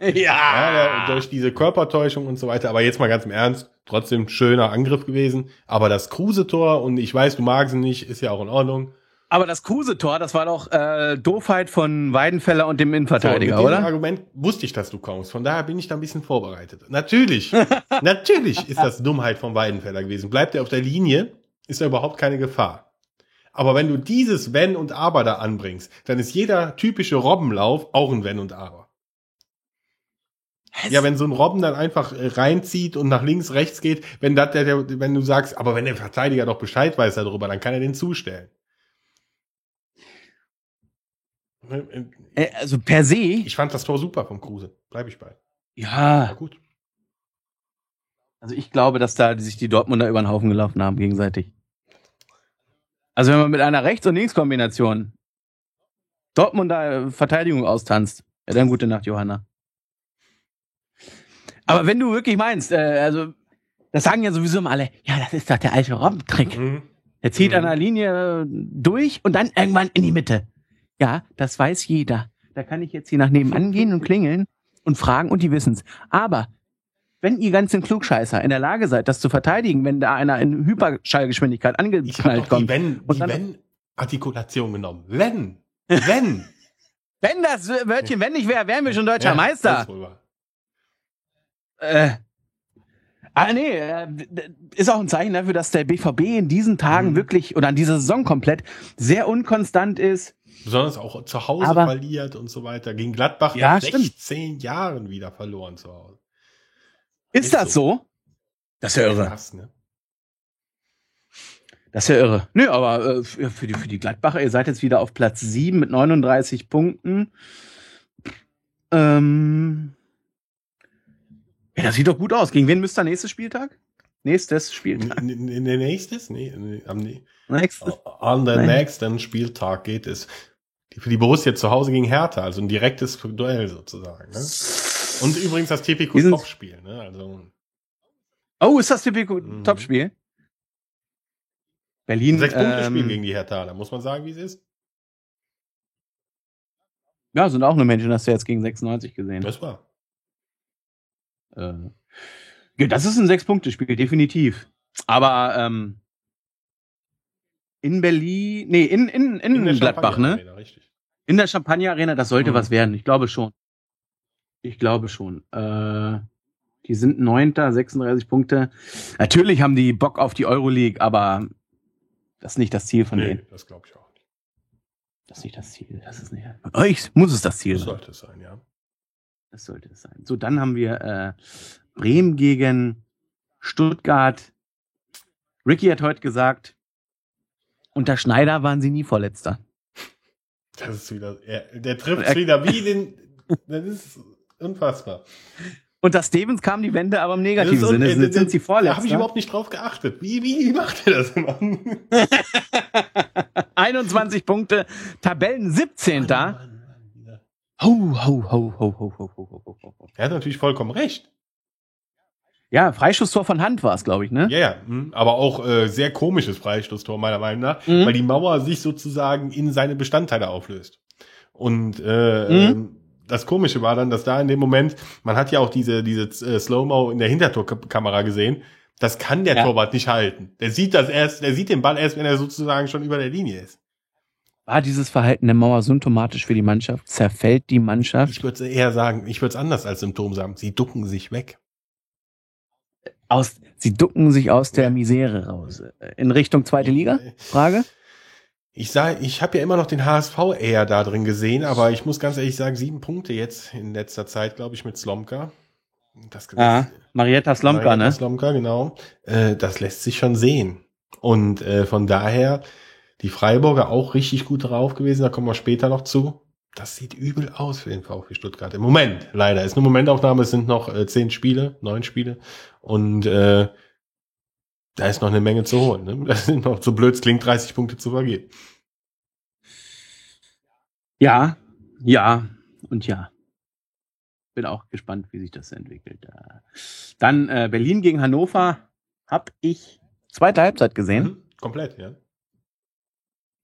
Ja, Ja. durch diese Körpertäuschung und so weiter. Aber jetzt mal ganz im Ernst, trotzdem schöner Angriff gewesen. Aber das Kruse-Tor, und ich weiß, du magst ihn nicht, ist ja auch in Ordnung. Aber das Kruse-Tor, das war doch äh, Doofheit von Weidenfeller und dem Innenverteidiger, so, mit dem oder? Argument wusste ich, dass du kommst. Von daher bin ich da ein bisschen vorbereitet. Natürlich, natürlich ist das Dummheit von Weidenfeller gewesen. Bleibt er auf der Linie, ist da überhaupt keine Gefahr. Aber wenn du dieses Wenn und Aber da anbringst, dann ist jeder typische Robbenlauf auch ein Wenn und Aber. Ja, wenn so ein Robben dann einfach äh, reinzieht und nach links, rechts geht, wenn das der, der, wenn du sagst, aber wenn der Verteidiger doch Bescheid weiß darüber, dann kann er den zustellen. Äh, also per se, Ich fand das Tor super vom Kruse. Bleib ich bei. ja. War gut. Also ich glaube, dass da sich die Dortmunder über den Haufen gelaufen haben gegenseitig. Also wenn man mit einer Rechts- und Linkskombination Dortmunder äh, Verteidigung austanzt, ja dann gute Nacht, Johanna. Aber wenn du wirklich meinst, äh, also das sagen ja sowieso immer alle, ja, das ist doch der alte Robbentrick. Mhm. Er zieht Mhm. an der Linie äh, durch und dann irgendwann in die Mitte. Ja, das weiß jeder. Da kann ich jetzt hier nach nebenan gehen und klingeln und fragen und die wissen's. Aber wenn ihr ganzen Klugscheißer in der Lage seid, das zu verteidigen, wenn da einer in Hyperschallgeschwindigkeit angeknallt doch die kommt, Wenn, die dann- Wenn-Artikulation genommen. Wenn. Wenn. wenn das Wörtchen wenn nicht wäre, wären wir schon deutscher Ja, Meister. Äh, Ah, nee, äh, ist auch ein Zeichen dafür, dass der BVB in diesen Tagen Mhm. wirklich oder an dieser Saison komplett sehr unkonstant ist. Besonders auch zu Hause Aber- verliert und so weiter. Gegen Gladbach Ja, nach stimmt. 16 Jahren wieder verloren zu Hause. Ist, das so? Das ist ja irre. Krass, ne? Das ist ja irre. Nö, aber äh, für, die, für die Gladbacher, ihr seid jetzt wieder auf Platz 7 mit 39 Punkten. Ähm, ja, das sieht doch gut aus. Gegen wen müsst ihr nächstes Spieltag? Nächstes Spieltag. N- n- n- nächstes? Nee, nee, am nee. Nächstes. An den Nein. nächsten Spieltag geht es für die Borussia zu Hause gegen Hertha, also ein direktes Duell sozusagen. Ne? Und übrigens das sind- Topspiel. Ne? Also Oh, ist das typisch Mhm. Topspiel? Berlin. ein Sechs-Punkte-Spiel ähm, gegen die Hertha, da muss man sagen, wie es ist. Ja, sind auch nur Menschen, hast du jetzt gegen 96 gesehen. Das war. Äh, ja, das ist ein Sechs-Punkte-Spiel, definitiv. Aber ähm, in Berlin, nee, in, in, in, der Gladbach, ne? Richtig. In der Champagner-Arena, das sollte Mhm. was werden. Ich glaube schon. Ich glaube schon. Äh, die sind Neunter, 36 Punkte. Natürlich haben die Bock auf die Euroleague, aber das ist nicht das Ziel von Nee, denen. das glaube ich auch nicht. Das ist nicht das Ziel. Das ist nicht. Von euch muss es das Ziel Das sein. sollte es sein, ja. Das sollte es sein. So, dann haben wir äh, Bremen gegen Stuttgart. Ricky hat heute gesagt, unter Schneider waren sie nie Vorletzter. Das ist wieder, er, der trifft Er- wieder wie den, das ist unfassbar. Unter Stevens kam die Wende aber im Das negativen Sinne. un- Jetzt sind sie Da habe ich Vorletzter. überhaupt nicht drauf geachtet. Wie, wie macht er das immer? 21 Punkte, Tabellen 17. Ho, ho, ho, ho, ho, ho, ho, ho, ho, ho. Er hat natürlich vollkommen recht. Ja, Freischusstor von Hand war es, glaube ich, ne? Ja, ja. mhm. Aber auch äh, sehr komisches Freistoßtor, meiner Meinung nach, Mhm. weil die Mauer sich sozusagen in seine Bestandteile auflöst. Und äh, Mhm. ähm, das Komische war dann, dass da in dem Moment, man hat ja auch diese, diese äh, Slow-Mo in der Hintertorkamera gesehen, das kann der Ja. Torwart nicht halten. Der sieht das erst, der sieht den Ball erst, wenn er sozusagen schon über der Linie ist. War dieses Verhalten der Mauer symptomatisch für die Mannschaft? Zerfällt die Mannschaft? Ich würde eher sagen, ich würde es anders als Symptom sagen. Sie ducken sich weg. Aus, sie ducken sich aus der Misere raus. In Richtung zweite Liga? Frage? Ich sag, ich habe ja immer noch den HSV eher da drin gesehen, aber ich muss ganz ehrlich sagen, sieben Punkte jetzt in letzter Zeit, glaube ich, mit Slomka. Das, Ja, Marietta Slomka, Marietta ne? Slomka, genau. Äh, das lässt sich schon sehen. Und äh, von daher, die Freiburger auch richtig gut drauf gewesen, da kommen wir später noch zu. Das sieht übel aus für den VfB Stuttgart. Im Moment, leider. Ist eine Momentaufnahme, es sind noch äh, zehn Spiele, neun Spiele. Und äh, da ist noch eine Menge zu holen. Ne? Das sind noch, so blöd es klingt, 30 Punkte zu vergeben. Ja, ja und ja. Bin auch gespannt, wie sich das entwickelt. Dann äh, Berlin gegen Hannover hab ich zweite Halbzeit gesehen. Mhm. Komplett, ja.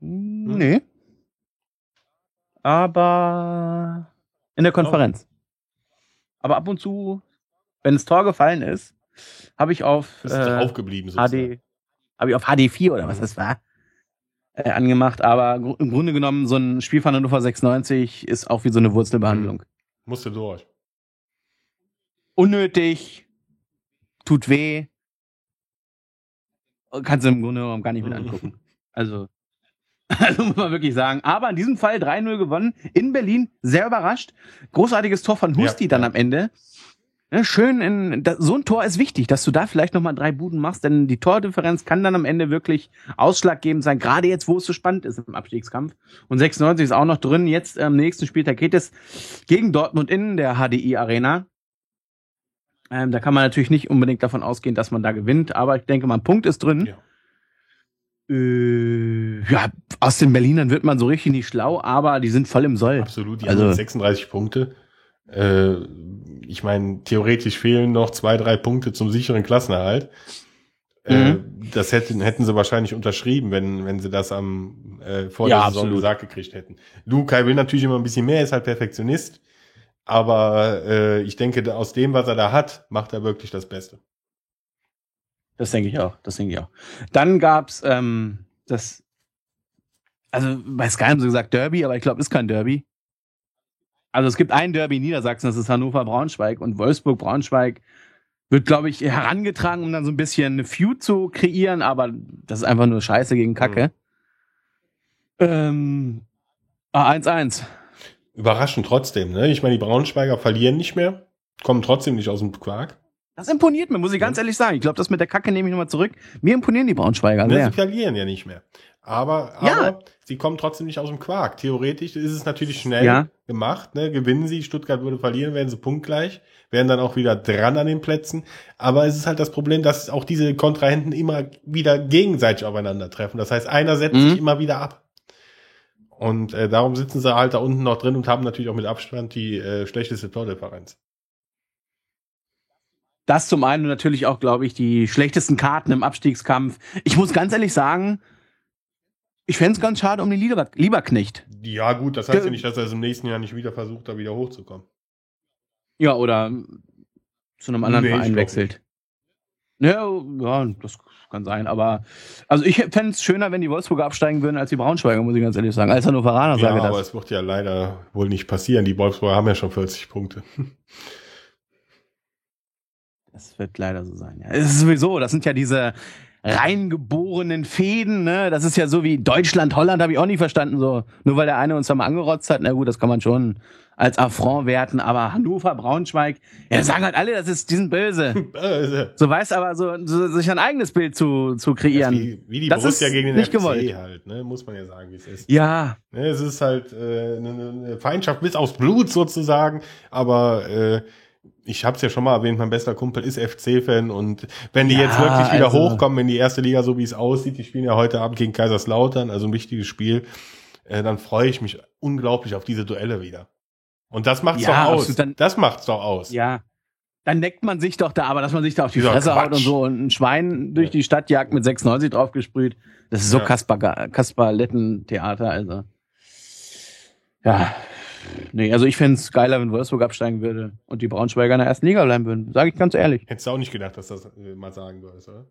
Hm, Nee. Aber in der Konferenz. Aber ab und zu, wenn das Tor gefallen ist, habe ich auf äh, aufgeblieben. HD, habe ich auf HD4 oder was Mhm. das war, äh, angemacht. Aber gru- im Grunde genommen, so ein Spiel von Hannover 96 ist auch wie so eine Wurzelbehandlung. Musste durch. Unnötig, tut weh, kannst du im Grunde genommen gar nicht mit Mhm. angucken. Also, also muss man wirklich sagen. Aber in diesem Fall 3-0 gewonnen in Berlin, sehr überrascht. Großartiges Tor von Husti Ja, dann ja. am Ende. Ne, schön, in, da, so ein Tor ist wichtig, dass du da vielleicht nochmal drei Buden machst, denn die Tordifferenz kann dann am Ende wirklich ausschlaggebend sein, gerade jetzt, wo es so spannend ist im Abstiegskampf. Und 96 ist auch noch drin. Jetzt am nächsten Spieltag geht es gegen Dortmund in der HDI Arena. Ähm, da kann man natürlich nicht unbedingt davon ausgehen, dass man da gewinnt, aber ich denke mal, ein Punkt ist drin. Ja. Äh, ja, aus den Berlinern wird man so richtig nicht schlau, aber die sind voll im Soll. Absolut, die Also- haben 36 Punkte. Äh, ich meine, theoretisch fehlen noch zwei, drei Punkte zum sicheren Klassenerhalt. Äh, Mhm. das hätten, hätten sie wahrscheinlich unterschrieben, wenn, wenn sie das am äh, vor Ja, der Saison absolut. gesagt gekriegt hätten. Lukai will natürlich immer ein bisschen mehr, ist halt Perfektionist. Aber äh, ich denke, aus dem, was er da hat, macht er wirklich das Beste. Das denke ich auch. Das denke ich auch. Dann gab's ähm, das, also bei Sky haben sie gesagt Derby, aber ich glaube, ist kein Derby. Also es gibt ein Derby in Niedersachsen, das ist Hannover-Braunschweig und Wolfsburg-Braunschweig wird, glaube ich, herangetragen, um dann so ein bisschen eine Feud zu kreieren, aber das ist einfach nur Scheiße gegen Kacke. Mhm. Ähm, ah, 1-1. Überraschend trotzdem, ne? Ich meine, die Braunschweiger verlieren nicht mehr, kommen trotzdem nicht aus dem Quark. Das imponiert mir, muss ich ganz ehrlich sagen. Ich glaube, das mit der Kacke nehme ich nochmal zurück. Mir imponieren die Braunschweiger ne. Sie verlieren ja nicht mehr. Aber, ja. aber sie kommen trotzdem nicht aus dem Quark. Theoretisch ist es natürlich schnell ja. gemacht. Ne? Gewinnen sie, Stuttgart würde verlieren, werden sie punktgleich, werden dann auch wieder dran an den Plätzen. Aber es ist halt das Problem, dass auch diese Kontrahenten immer wieder gegenseitig aufeinandertreffen. Das heißt, einer setzt mhm. sich immer wieder ab. Und äh, darum sitzen sie halt da unten noch drin und haben natürlich auch mit Abstand die äh, schlechteste Tordifferenz. Das zum einen natürlich auch, glaube ich, die schlechtesten Karten im Abstiegskampf. Ich muss ganz ehrlich sagen, ich fände es ganz schade um den Lieber Lieberknecht. Ja, gut, das heißt Ge ja nicht, dass er es im nächsten Jahr nicht wieder versucht, da wieder hochzukommen. Ja, oder zu einem anderen nee, Verein wechselt. Ja, ja, das kann sein, aber also ich fände es schöner, wenn die Wolfsburger absteigen würden als die Braunschweiger, muss ich ganz ehrlich sagen. Als Hannoveraner ja, sage das. aber es wird ja leider wohl nicht passieren. Die Wolfsburger haben ja schon 40 Punkte. Das wird leider so sein. Ja. Es ist sowieso, das sind ja diese reingeborenen Fäden, ne? Das ist ja so wie Deutschland, Holland, habe ich auch nie verstanden. So, nur weil der eine uns da mal angerotzt hat, na gut, das kann man schon als Affront werten, aber Hannover, Braunschweig, ja, sagen halt alle, das ist, die sind böse. böse. So weißt aber so, so sich ein eigenes Bild zu, zu kreieren. Wie, wie die das Borussia gegen den nicht FC gewollt. halt, ne? Muss man ja sagen, wie es ist. Ja. Ne, es ist halt äh, eine, eine Feindschaft bis aufs Blut sozusagen, aber äh, ich habe es ja schon mal erwähnt, mein bester Kumpel ist FC-Fan und wenn die ja, jetzt wirklich wieder also, hochkommen in die erste Liga, so wie es aussieht, die spielen ja heute Abend gegen Kaiserslautern, also ein wichtiges Spiel, äh, dann freue ich mich unglaublich auf diese Duelle wieder. Und das macht's ja, doch aus. Dann, das macht's doch aus. Ja. Dann neckt man sich doch da, aber dass man sich da auf die Fresse Quatsch. haut und so und ein Schwein durch die Stadt jagt mit 96 draufgesprüht, das ist so ja. Kasper, Kasper Letten Theater, also. Ja, Nee, also ich fände es geiler, wenn Wolfsburg absteigen würde und die Braunschweiger in der ersten Liga bleiben würden. Sage ich ganz ehrlich. Hättest du auch nicht gedacht, dass das äh, mal sagen würdest, oder?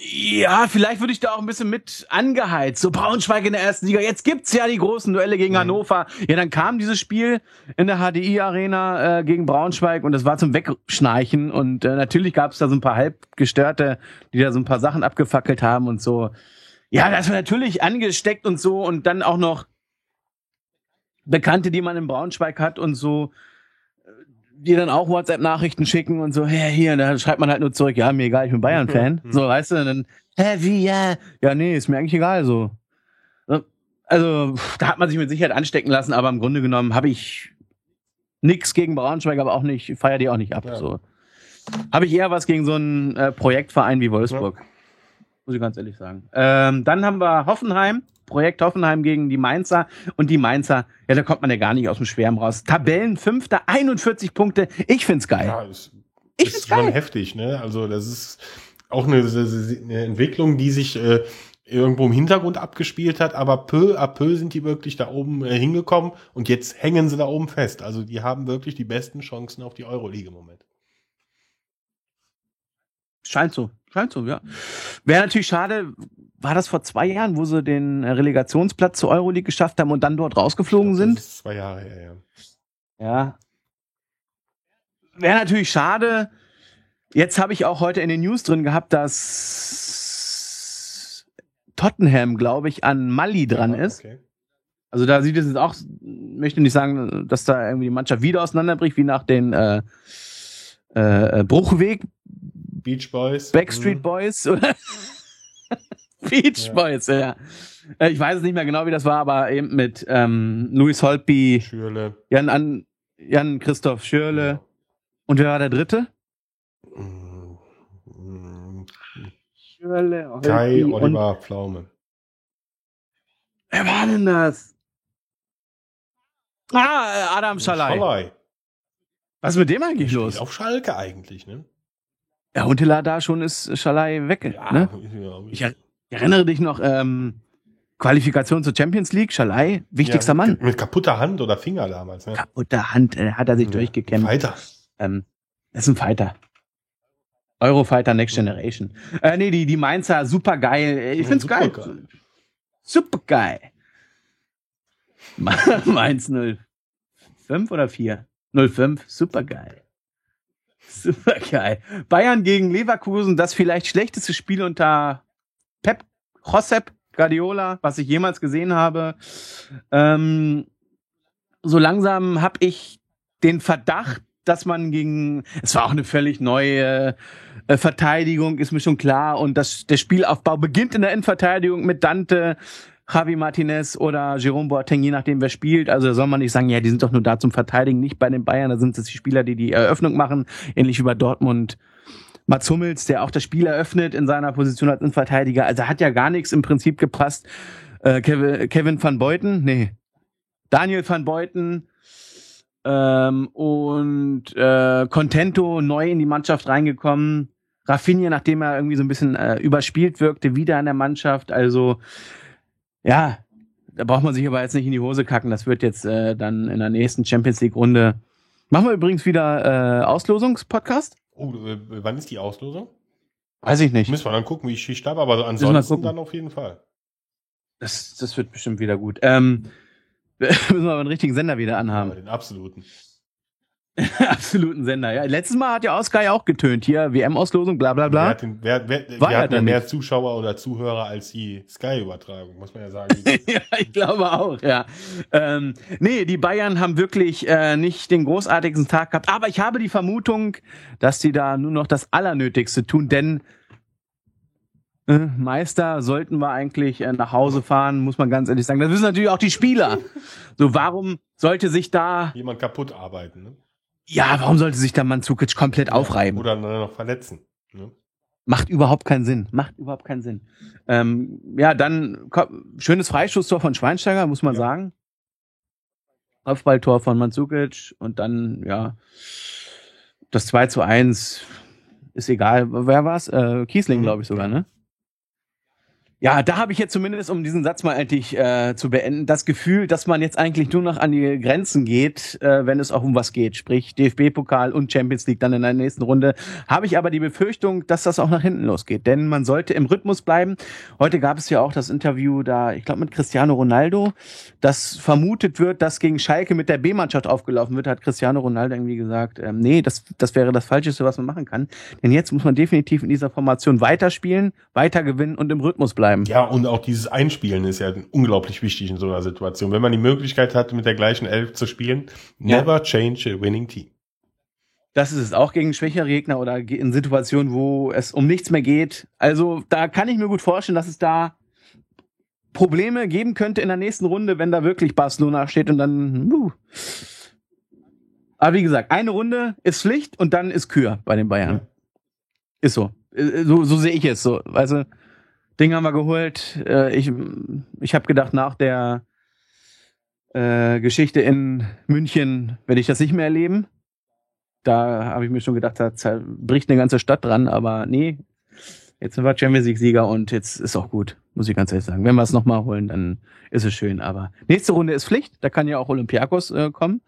Ja, vielleicht würde ich da auch ein bisschen mit angeheizt. So Braunschweig in der ersten Liga. Jetzt gibt's ja die großen Duelle gegen mhm. Hannover. Ja, dann kam dieses Spiel in der HDI Arena äh, gegen Braunschweig und das war zum Wegschnarchen. Und äh, natürlich gab's da so ein paar Halbgestörte, die da so ein paar Sachen abgefackelt haben und so. Ja, das war natürlich angesteckt und so und dann auch noch Bekannte, die man in Braunschweig hat und so, die dann auch WhatsApp-Nachrichten schicken und so, hä, hier, und dann schreibt man halt nur zurück, ja, mir egal, ich bin Bayern-Fan. Mhm. so, weißt du, und dann, hä, wie, ja, ja, nee, ist mir eigentlich egal, so. Also, da hat man sich mit Sicherheit anstecken lassen, aber im Grunde genommen habe ich nix gegen Braunschweig, aber auch nicht, feier die auch nicht ab, ja. so. Habe ich eher was gegen so einen äh, Projektverein wie Wolfsburg. Ja. Muss ich ganz ehrlich sagen. Ähm, dann haben wir Hoffenheim. Projekt Hoffenheim gegen die Mainzer. Und die Mainzer, ja, da kommt man ja gar nicht aus dem Schwärm raus. Tabellenfünfter, 41 Punkte. Ich find's geil. Ja, es ich ist schon geil. heftig, ne? Also das ist auch eine, eine Entwicklung, die sich äh, irgendwo im Hintergrund abgespielt hat, aber peu à peu sind die wirklich da oben äh, hingekommen und jetzt hängen sie da oben fest. Also die haben wirklich die besten Chancen auf die Euroleague im Moment. Scheint so, scheint so, ja. Wäre natürlich schade, war das vor zwei Jahren, wo sie den Relegationsplatz zur Euroleague geschafft haben und dann dort rausgeflogen glaub, sind? zwei Jahre her, ja. Ja. Wäre natürlich schade. Jetzt habe ich auch heute in den News drin gehabt, dass Tottenham, glaube ich, an Mali dran ja, ist. Okay. Also da sieht es jetzt auch, möchte nicht sagen, dass da irgendwie die Mannschaft wieder auseinanderbricht, wie nach den äh, äh, Bruchweg Beach Boys. Backstreet mhm. Boys oder Beach ja. Boys, ja. Äh, ich weiß es nicht mehr genau, wie das war, aber eben mit ähm, Louis Holtby, Schürle. Jan, An, Jan Christoph Schürle. Ja. Und wer war der dritte? Schürle, Holtby Kai Oliver und Pflaume. Wer war denn das? Ah, Adam Schalai. Schalai. Was ist mit dem eigentlich los? Auf Schalke eigentlich, ne? Ja, Huntela da schon ist Schalai weg. Ja, ne? ja, ich, erinnere dich noch, ähm, Qualifikation zur Champions League, Schalai, wichtigster ja, Mann. Mit kaputter Hand oder Finger damals, ne? Kaputter Hand, äh, hat er sich ja, durchgekämpft. Fighter. Ähm, das ist ein Fighter. Eurofighter Next Generation. Äh, nee, die, die Mainzer, super geil. Ich find's ja, geil. geil. Super geil. Mainz 05 oder 4? 05, super geil. Super geil. Bayern gegen Leverkusen, das vielleicht schlechteste Spiel unter Pep Josep Guardiola, was ich jemals gesehen habe. Ähm, so langsam habe ich den Verdacht, dass man gegen, es war auch eine völlig neue äh, Verteidigung, ist mir schon klar. Und das, der Spielaufbau beginnt in der Innenverteidigung mit Dante, Javi Martinez oder Jerome Boateng, je nachdem wer spielt. Also da soll man nicht sagen, ja, die sind doch nur da zum Verteidigen, nicht bei den Bayern. Da sind es die Spieler, die die Eröffnung machen, ähnlich wie bei Dortmund. Mats Hummels, der auch das Spiel eröffnet in seiner Position als Innenverteidiger. Also hat ja gar nichts im Prinzip gepasst. Äh, Kevin, Kevin van Beuten, nee, Daniel van Beuten, ähm, und äh, Contento neu in die Mannschaft reingekommen. Rafinha, nachdem er irgendwie so ein bisschen äh, überspielt wirkte, wieder in der Mannschaft. Also ja, da braucht man sich aber jetzt nicht in die Hose kacken. Das wird jetzt äh, dann in der nächsten Champions League Runde. Machen wir übrigens wieder äh, Auslosungspodcast. Oh, wann ist die Auslosung? Weiß ich nicht. Müssen wir dann gucken, wie ich Schicht habe, aber ansonsten dann auf jeden Fall. Das, das wird bestimmt wieder gut. Ähm, müssen wir aber einen richtigen Sender wieder anhaben. Ja, den absoluten. absoluten Sender, ja. Letztes Mal hat ja Sky auch getönt, hier WM-Auslosung, bla bla bla. Wer hat den, wer, wer, wir hatten ja mehr nicht. Zuschauer oder Zuhörer als die Sky-Übertragung, muss man ja sagen. ja, ich glaube auch, ja. Ähm, nee, die Bayern haben wirklich äh, nicht den großartigsten Tag gehabt, aber ich habe die Vermutung, dass die da nur noch das Allernötigste tun, denn äh, Meister sollten wir eigentlich äh, nach Hause fahren, muss man ganz ehrlich sagen. Das wissen natürlich auch die Spieler. So, warum sollte sich da jemand kaputt arbeiten? Ne? Ja, warum sollte sich da Manzukic komplett aufreiben? Oder noch verletzen. Ne? Macht überhaupt keinen Sinn. Macht überhaupt keinen Sinn. Ähm, ja, dann schönes Freischusstor von Schweinsteiger, muss man ja. sagen. Kopfballtor von Manzukic und dann, ja, das 2 zu 1 ist egal. Wer war's? Äh, Kiesling, mhm. glaube ich sogar, ne? Ja, da habe ich jetzt zumindest, um diesen Satz mal endlich äh, zu beenden, das Gefühl, dass man jetzt eigentlich nur noch an die Grenzen geht, äh, wenn es auch um was geht, sprich DFB-Pokal und Champions League dann in der nächsten Runde. Habe ich aber die Befürchtung, dass das auch nach hinten losgeht, denn man sollte im Rhythmus bleiben. Heute gab es ja auch das Interview da, ich glaube mit Cristiano Ronaldo, dass vermutet wird, dass gegen Schalke mit der B-Mannschaft aufgelaufen wird, hat Cristiano Ronaldo irgendwie gesagt, ähm, nee, das, das wäre das Falscheste, was man machen kann. Denn jetzt muss man definitiv in dieser Formation weiterspielen, weiter gewinnen und im Rhythmus bleiben bleiben. Ja, und auch dieses Einspielen ist ja unglaublich wichtig in so einer Situation. Wenn man die Möglichkeit hat, mit der gleichen Elf zu spielen, never ja. change a winning team. Das ist es auch gegen schwächere Gegner oder in Situationen, wo es um nichts mehr geht. Also da kann ich mir gut vorstellen, dass es da Probleme geben könnte in der nächsten Runde, wenn da wirklich Barcelona steht und dann. Uh. Aber wie gesagt, eine Runde ist Pflicht und dann ist Kür bei den Bayern. Ja. Ist so. Äh, so, so sehe ich es so. Also Ding haben wir geholt. Äh, ich ich habe gedacht, nach der äh, Geschichte in München werde ich das nicht mehr erleben. Da habe ich mir schon gedacht, da bricht eine ganze Stadt dran, aber nee, jetzt sind wir Champions League-Sieger und jetzt ist auch gut, muss ich ganz ehrlich sagen. Wenn wir es nochmal holen, dann ist es schön. Aber nächste Runde ist Pflicht, da kann ja auch Olympiakos äh, kommen.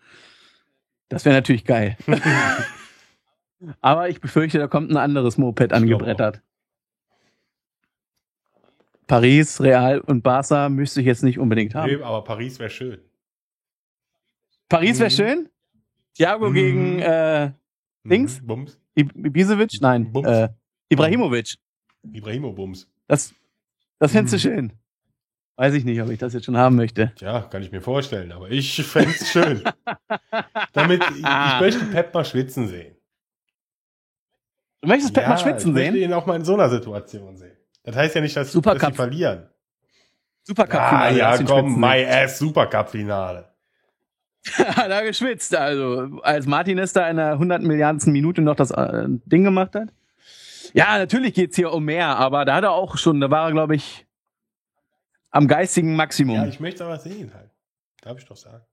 Das wäre natürlich geil. aber ich befürchte, da kommt ein anderes Moped angebrettert. Paris, Real und Barca müsste ich jetzt nicht unbedingt haben. Nee, aber Paris wäre schön. Paris wäre mhm. schön? Thiago mhm. gegen äh? Mhm. Bums. Ibisevic? Nein. Bums. Äh, Ibrahimovic. Ibrahimo-Bums. Das, das fändest du mhm. schön. Weiß ich nicht, ob ich das jetzt schon haben möchte. Ja, kann ich mir vorstellen, aber ich fände es schön. Damit, ich, ich möchte Pep mal schwitzen sehen. Du möchtest Pep ja, mal schwitzen sehen? Ich möchte ihn auch mal in so einer Situation sehen. Das heißt ja nicht, dass, Supercup. dass sie verlieren. Supercup-Finale. Ah, ja, komm, my ass Supercup-Finale. da geschwitzt, also als Martinez da in der 100 Milliardensten Minute noch das äh, Ding gemacht hat. Ja, natürlich geht's hier um mehr, aber da hat er auch schon, da war er, glaube ich, am geistigen Maximum. Ja, ich möchte aber sehen halt. Darf ich doch sagen.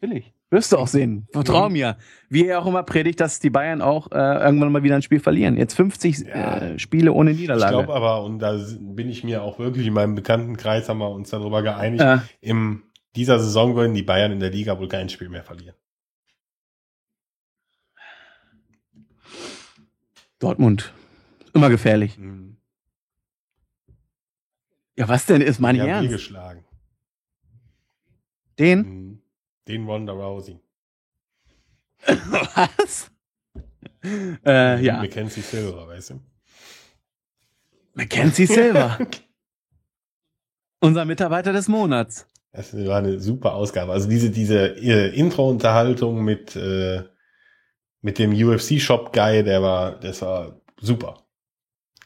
Natürlich. Wirst du auch sehen. Vertrau mir. Wie er auch immer predigt, dass die Bayern auch äh, irgendwann mal wieder ein Spiel verlieren. Jetzt 50 ja. äh, Spiele ohne Niederlage. Ich glaube aber, und da bin ich mir auch wirklich in meinem Bekanntenkreis, haben wir uns darüber geeinigt, ja. in dieser Saison würden die Bayern in der Liga wohl kein Spiel mehr verlieren. Dortmund. Immer gefährlich. Mhm. Ja, was denn ist mein Ernst? geschlagen. Den? Mhm. Den Ronda Rousey. Was? Äh, ja. Mackenzie Silver, weißt du? Mackenzie Silver. Unser Mitarbeiter des Monats. Das war eine super Ausgabe. Also diese, diese äh, Intro-Unterhaltung mit, äh, mit dem UFC-Shop-Guy, der war, das war super.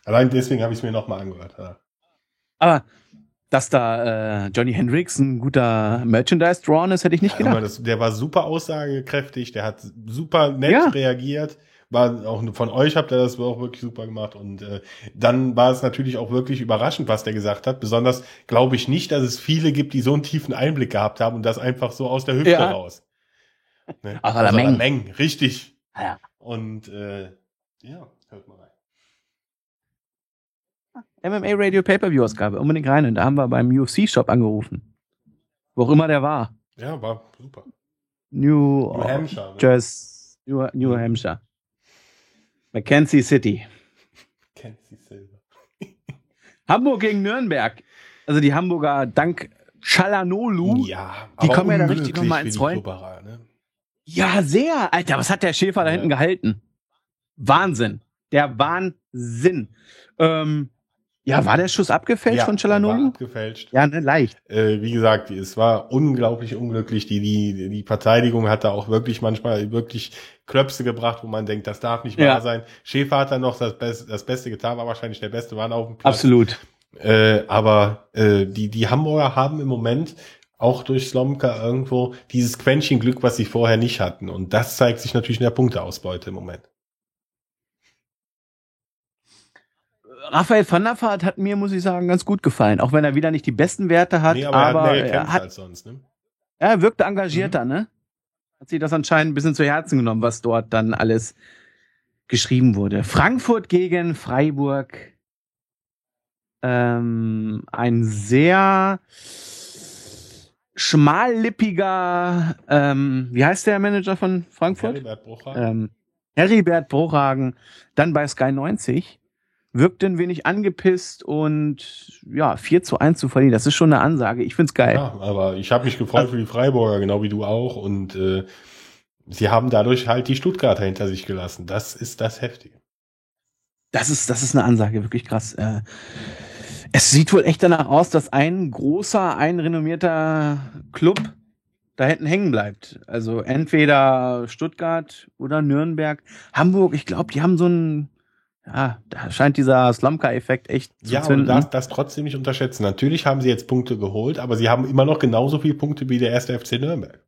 Allein deswegen habe ich es mir nochmal angehört. Ja. Aber dass da äh, Johnny Hendricks ein guter Merchandise-Drawn ist, hätte ich nicht gedacht. Ja, das, der war super aussagekräftig, der hat super nett ja. reagiert. War auch von euch habt ihr das auch wirklich super gemacht. Und äh, dann war es natürlich auch wirklich überraschend, was der gesagt hat. Besonders glaube ich nicht, dass es viele gibt, die so einen tiefen Einblick gehabt haben und das einfach so aus der Hüfte ja. raus. Ne? Ach, also Meng. Meng, richtig. Ja. Und äh, ja, hört mal rein. MMA Radio Pay-Per-View Ausgabe, unbedingt rein. Und da haben wir beim UFC Shop angerufen. Wo auch immer der war. Ja, war super. New, New Hampshire. Ne? Just New, New Hampshire. Mackenzie City. Mackenzie Silver. Hamburg gegen Nürnberg. Also die Hamburger dank Chalanolu. Ja, die kommen ja da richtig nochmal ins Rollen. Ne? Ja, sehr. Alter, was hat der Schäfer ja. da hinten gehalten? Wahnsinn. Der Wahnsinn. Ähm, ja, war der Schuss abgefälscht ja, von Chalanolu? War abgefälscht. Ja, ne, leicht. Äh, wie gesagt, es war unglaublich unglücklich. Die, die, die Verteidigung hat da auch wirklich manchmal wirklich Klöpse gebracht, wo man denkt, das darf nicht ja. wahr sein. Schäfer hat dann noch das, Best, das Beste getan, war wahrscheinlich der beste Mann auf dem Platz. Absolut. Äh, aber äh, die, die Hamburger haben im Moment auch durch Slomka irgendwo dieses Quäntchen Glück, was sie vorher nicht hatten. Und das zeigt sich natürlich in der Punkteausbeute im Moment. Raphael van der Vaart hat mir, muss ich sagen, ganz gut gefallen. Auch wenn er wieder nicht die besten Werte hat. Nee, aber, aber er hat, er hat als sonst, ne? Er wirkte engagierter, mhm. ne? Hat sich das anscheinend ein bisschen zu Herzen genommen, was dort dann alles geschrieben wurde. Frankfurt gegen Freiburg. Ähm, ein sehr schmallippiger, ähm, wie heißt der Manager von Frankfurt? Heribert Bruchhagen. Ähm, Heribert Bruchhagen. Dann bei Sky 90 wirkt ein wenig angepisst und ja, 4 zu 1 zu verlieren, das ist schon eine Ansage. Ich find's geil. Ja, aber ich habe mich gefreut also, für die Freiburger, genau wie du auch. Und äh, sie haben dadurch halt die Stuttgarter hinter sich gelassen. Das ist das Heftige. Das ist, das ist eine Ansage, wirklich krass. Äh, es sieht wohl echt danach aus, dass ein großer, ein renommierter Club da hinten hängen bleibt. Also entweder Stuttgart oder Nürnberg. Hamburg, ich glaube, die haben so ein ja, da scheint dieser Slumka-Effekt echt zu ja, zünden. Ja, und das, das trotzdem nicht unterschätzen. Natürlich haben sie jetzt Punkte geholt, aber sie haben immer noch genauso viele Punkte wie der erste FC Nürnberg.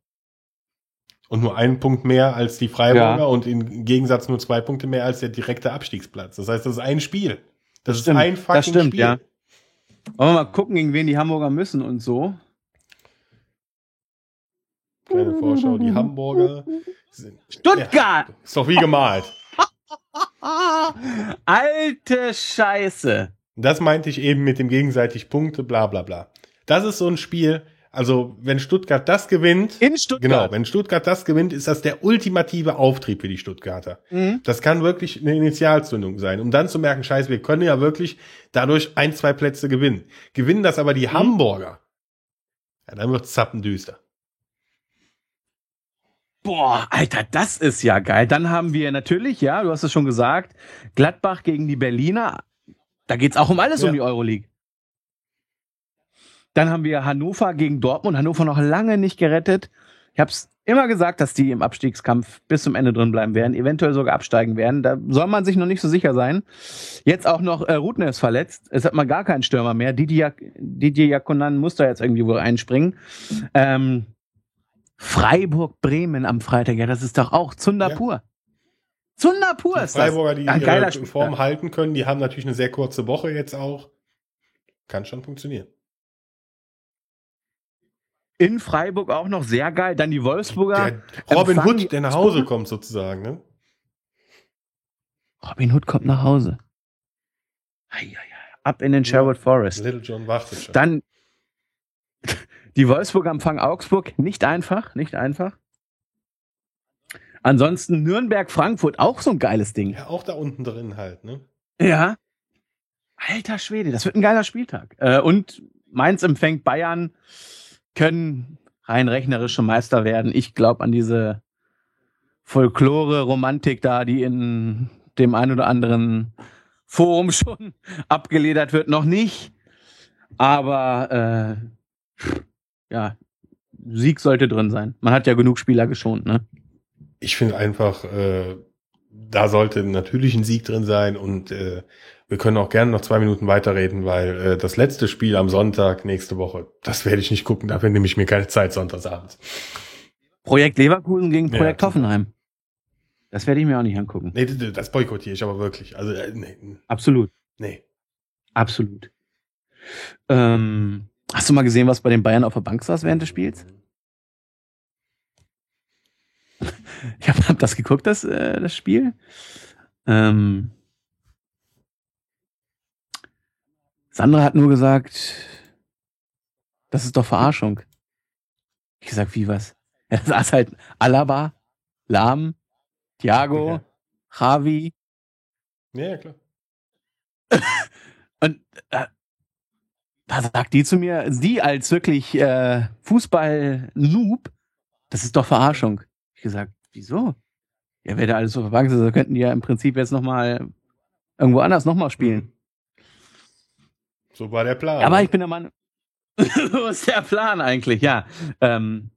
Und nur einen Punkt mehr als die Freiburger ja. und im Gegensatz nur zwei Punkte mehr als der direkte Abstiegsplatz. Das heißt, das ist ein Spiel. Das, das ist ein fucking das stimmt, Spiel. Ja. Wollen wir mal gucken, gegen wen die Hamburger müssen und so. Kleine Vorschau, die Hamburger sind. Stuttgart! Ja, ist doch wie gemalt. Alte Scheiße. Das meinte ich eben mit dem gegenseitig Punkte, bla bla bla. Das ist so ein Spiel, also wenn Stuttgart das gewinnt, in Stuttgart. genau, wenn Stuttgart das gewinnt, ist das der ultimative Auftrieb für die Stuttgarter. Mhm. Das kann wirklich eine Initialzündung sein, um dann zu merken, scheiße, wir können ja wirklich dadurch ein, zwei Plätze gewinnen. Gewinnen das aber die mhm. Hamburger, ja, dann wird's zappendüster. Boah, Alter, das ist ja geil. Dann haben wir natürlich, ja, du hast es schon gesagt, Gladbach gegen die Berliner. Da geht's auch um alles ja. um die Euroleague. Dann haben wir Hannover gegen Dortmund. Hannover noch lange nicht gerettet. Ich habe es immer gesagt, dass die im Abstiegskampf bis zum Ende drin bleiben werden, eventuell sogar absteigen werden. Da soll man sich noch nicht so sicher sein. Jetzt auch noch äh, Rutner ist verletzt. Es hat mal gar keinen Stürmer mehr. Didier, Didier Jakonan muss da jetzt irgendwie wohl einspringen. Ähm, Freiburg-Bremen am Freitag, ja, das ist doch auch Zunder ja. pur. Zunder pur die ist Freiburger, das. die ihre Spiel. Form halten können, die haben natürlich eine sehr kurze Woche jetzt auch. Kann schon funktionieren. In Freiburg auch noch sehr geil. Dann die Wolfsburger. Der Robin Hood, der nach Hause kommt sozusagen, ne? Robin Hood kommt nach Hause. Ab in den Sherwood Forest. Little John wartet schon. Dann die Wolfsburg empfangen Augsburg. Nicht einfach, nicht einfach. Ansonsten Nürnberg-Frankfurt, auch so ein geiles Ding. Ja, auch da unten drin halt, ne? Ja. Alter Schwede, das wird ein geiler Spieltag. Äh, und Mainz empfängt Bayern, können rein rechnerische Meister werden. Ich glaube an diese Folklore-Romantik da, die in dem einen oder anderen Forum schon abgeledert wird, noch nicht. Aber äh, ja, Sieg sollte drin sein. Man hat ja genug Spieler geschont, ne? Ich finde einfach, äh, da sollte natürlich ein Sieg drin sein und äh, wir können auch gerne noch zwei Minuten weiterreden, weil äh, das letzte Spiel am Sonntag nächste Woche, das werde ich nicht gucken, dafür nehme ich mir keine Zeit sonntagsabends. Projekt Leverkusen gegen Projekt ja, Hoffenheim. Das werde ich mir auch nicht angucken. Nee, das boykottiere ich aber wirklich. Also, äh, nee. Absolut. Nee. Absolut. Ähm, hast du mal gesehen, was bei den Bayern auf der Bank saß während des Spiels? Ich habe hab das geguckt, das, äh, das Spiel. Ähm, Sandra hat nur gesagt, das ist doch Verarschung. Ich gesagt, wie was? Ja, saß halt Alaba, Lahm, Thiago, ja. Javi. Ja, ja klar. Und äh, da sagt die zu mir, sie als wirklich äh, Fußball-Noob, das ist doch Verarschung. Ich gesagt, wieso? Ja, wer da alles so verbangt ist, könnten die ja im Prinzip jetzt nochmal irgendwo anders nochmal spielen. So war der Plan. Aber ich bin der Mann. so ist der Plan eigentlich, ja. Ähm,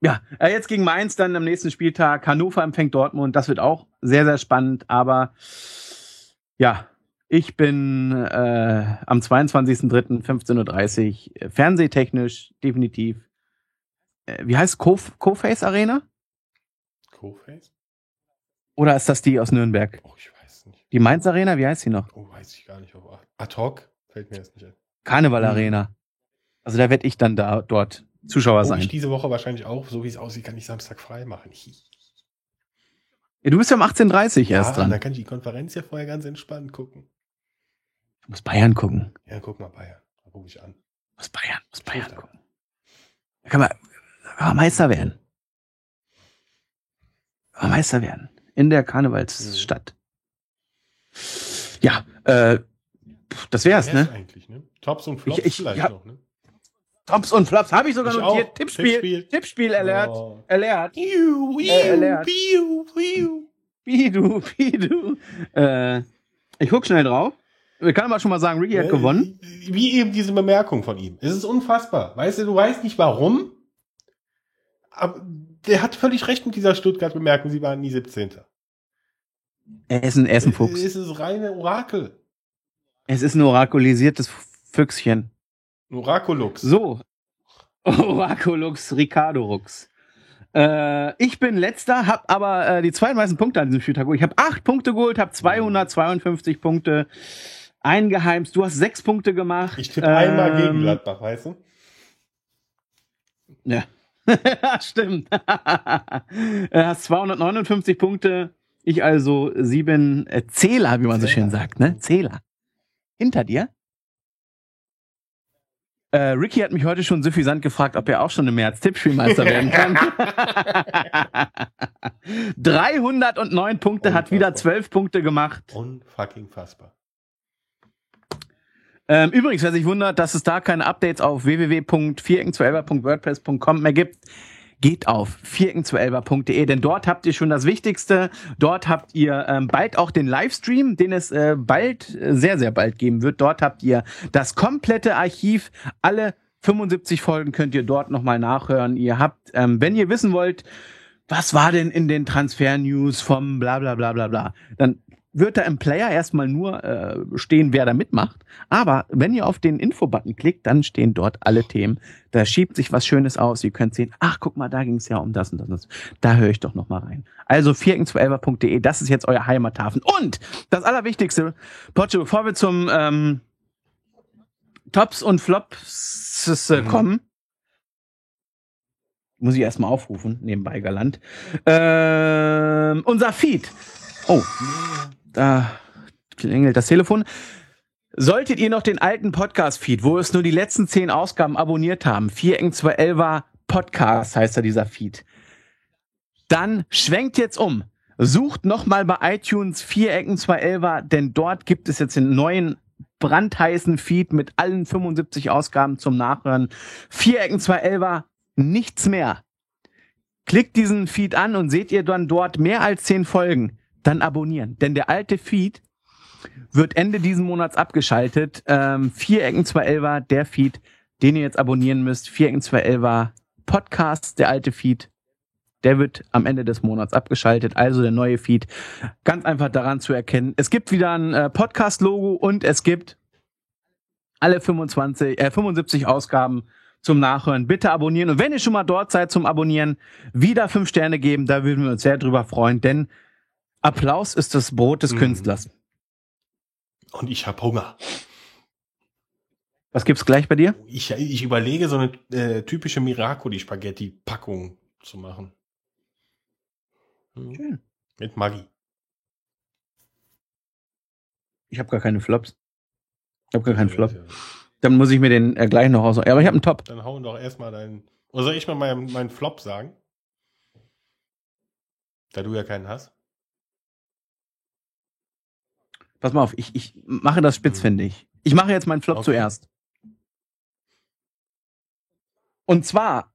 ja, äh, jetzt gegen Mainz dann am nächsten Spieltag. Hannover empfängt Dortmund. Das wird auch sehr, sehr spannend. Aber ja, ich bin äh, am 22.03.15.30 Uhr fernsehtechnisch definitiv. Äh, wie heißt Co-Face Arena? Co-Face? Oder ist das die aus Nürnberg? Oh, ich weiß nicht. Die Mainz Arena, wie heißt die noch? Oh, weiß ich gar nicht. Ad hoc fällt mir jetzt nicht ein. Karneval Arena. Also da werde ich dann da dort Zuschauer sein. Ich diese Woche wahrscheinlich auch, so wie es aussieht, kann ich Samstag frei machen. Ja, du bist ja um 18.30 Uhr ja, erst dran. Da kann ich die Konferenz ja vorher ganz entspannt gucken. Du musst Bayern gucken. Ja, guck mal Bayern. Da gucke ich an. Du musst Bayern, musst Bayern gucken. Da kann man, da kann man Meister werden. Man Meister werden. In der Karnevalsstadt. Mhm. Ja, äh, das wär's, ne? Eigentlich, ne? Tops und Flops ich, ich, vielleicht ja, noch, ne? Tops und Flops habe ich sogar ich notiert. Auch. Tippspiel, Tippspiel, Tippspiel erlernt. Oh. Erlernt. Piu, piu, Äh, erlernt. piu, piu. Pidu, Pidu. Äh, ich guck schnell drauf. Wir können aber schon mal sagen, Ricky hat gewonnen. Wie eben diese Bemerkung von ihm. Es ist unfassbar. Weißt du, du weißt nicht warum, aber der hat völlig recht mit dieser Stuttgart-Bemerkung. Sie waren nie 17. Er ist ein, er ist ein Fuchs. Es ist reine Orakel. Es ist ein orakulisiertes Füchschen. Orakulux. So. Orakulux Ricardo Rux. Äh, ich bin letzter, hab aber äh, die zweitmeisten Punkte an diesem Spieltag geholt. Ich habe acht Punkte geholt, habe 252 Punkte eingeheimst. Du hast sechs Punkte gemacht. Ich tippe einmal gegen Gladbach, weißt du? Ja. Stimmt. Du hast 259 Punkte. Ich also sieben äh, Zähler, wie man so schön sagt, ne? Zähler. Hinter dir? Äh, Ricky hat mich heute schon suffisant gefragt, ob er auch schon im März Tippspielmeister werden kann. 309 Punkte, hat wieder 12 Punkte gemacht. Unfucking fassbar. Ähm, übrigens, wer sich wundert, dass es da keine Updates auf www.vierecken12.wordpress.com mehr gibt, geht auf vierecken12.de, denn dort habt ihr schon das Wichtigste. Dort habt ihr ähm, bald auch den Livestream, den es äh, bald, äh, sehr, sehr bald geben wird. Dort habt ihr das komplette Archiv. Alle 75 Folgen könnt ihr dort nochmal nachhören. Ihr habt, ähm, wenn ihr wissen wollt, was war denn in den Transfer-News vom bla bla bla bla bla, dann wird da im Player erstmal nur äh, stehen, wer da mitmacht. Aber wenn ihr auf den Info-Button klickt, dann stehen dort alle Themen. Da schiebt sich was Schönes aus. Ihr könnt sehen, ach, guck mal, da ging es ja um das und das und das. Da höre ich doch noch mal rein. Also vierecken12.de, das ist jetzt euer Heimathafen. Und das Allerwichtigste, Potsche, bevor wir zum ähm, Tops und Flops äh, kommen, muss ich erstmal aufrufen, nebenbei galant. Ähm, unser Feed. Oh, da klingelt das Telefon. Solltet ihr noch den alten Podcast-Feed, wo es nur die letzten zehn Ausgaben abonniert haben, 4eng211er Podcast heißt da dieser Feed, dann schwenkt jetzt um. Sucht nochmal bei iTunes 4ecken211er, denn dort gibt es jetzt den neuen brandheißen Feed mit allen 75 Ausgaben zum Nachhören. 4ecken211er, nichts mehr. Klickt diesen Feed an und seht ihr dann dort mehr als zehn Folgen dann abonnieren. Denn der alte Feed wird Ende diesen Monats abgeschaltet. Ähm, Vierecken 211 der Feed, den ihr jetzt abonnieren müsst. Vierecken 211 Podcast, der alte Feed. Der wird am Ende des Monats abgeschaltet, also der neue Feed. Ganz einfach daran zu erkennen. Es gibt wieder ein äh, Podcast-Logo und es gibt alle 25, äh, 75 Ausgaben zum Nachhören. Bitte abonnieren. Und wenn ihr schon mal dort seid zum Abonnieren, wieder fünf Sterne geben. Da würden wir uns sehr drüber freuen, denn Applaus ist das Brot des mhm. Künstlers. Und ich hab Hunger. Was gibt's gleich bei dir? Ich, ich überlege, so eine äh, typische Miracoli-Spaghetti-Packung zu machen. Hm. Schön. Mit Maggi. Ich habe gar keine Flops. Ich habe gar keinen Flop. Dann muss ich mir den äh, gleich noch aus. Ja, aber ich habe einen Top. Dann hauen doch erstmal deinen. Oder soll ich mal meinen, meinen Flop sagen? Da du ja keinen hast. Pass mal auf, ich, ich mache das spitzfindig. Ich mache jetzt meinen Flop okay. zuerst. Und zwar,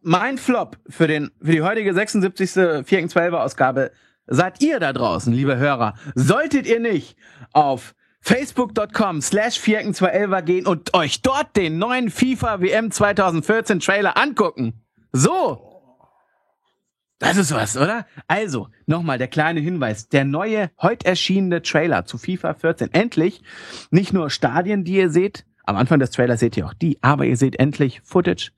mein Flop für, den, für die heutige 76. 4.12 Ausgabe seid ihr da draußen, liebe Hörer. Solltet ihr nicht auf facebook.com slash 211 gehen und euch dort den neuen FIFA WM 2014 Trailer angucken. So. Das ist was, oder? Also, nochmal der kleine Hinweis. Der neue, heute erschienene Trailer zu FIFA 14. Endlich nicht nur Stadien, die ihr seht. Am Anfang des Trailers seht ihr auch die, aber ihr seht endlich Footage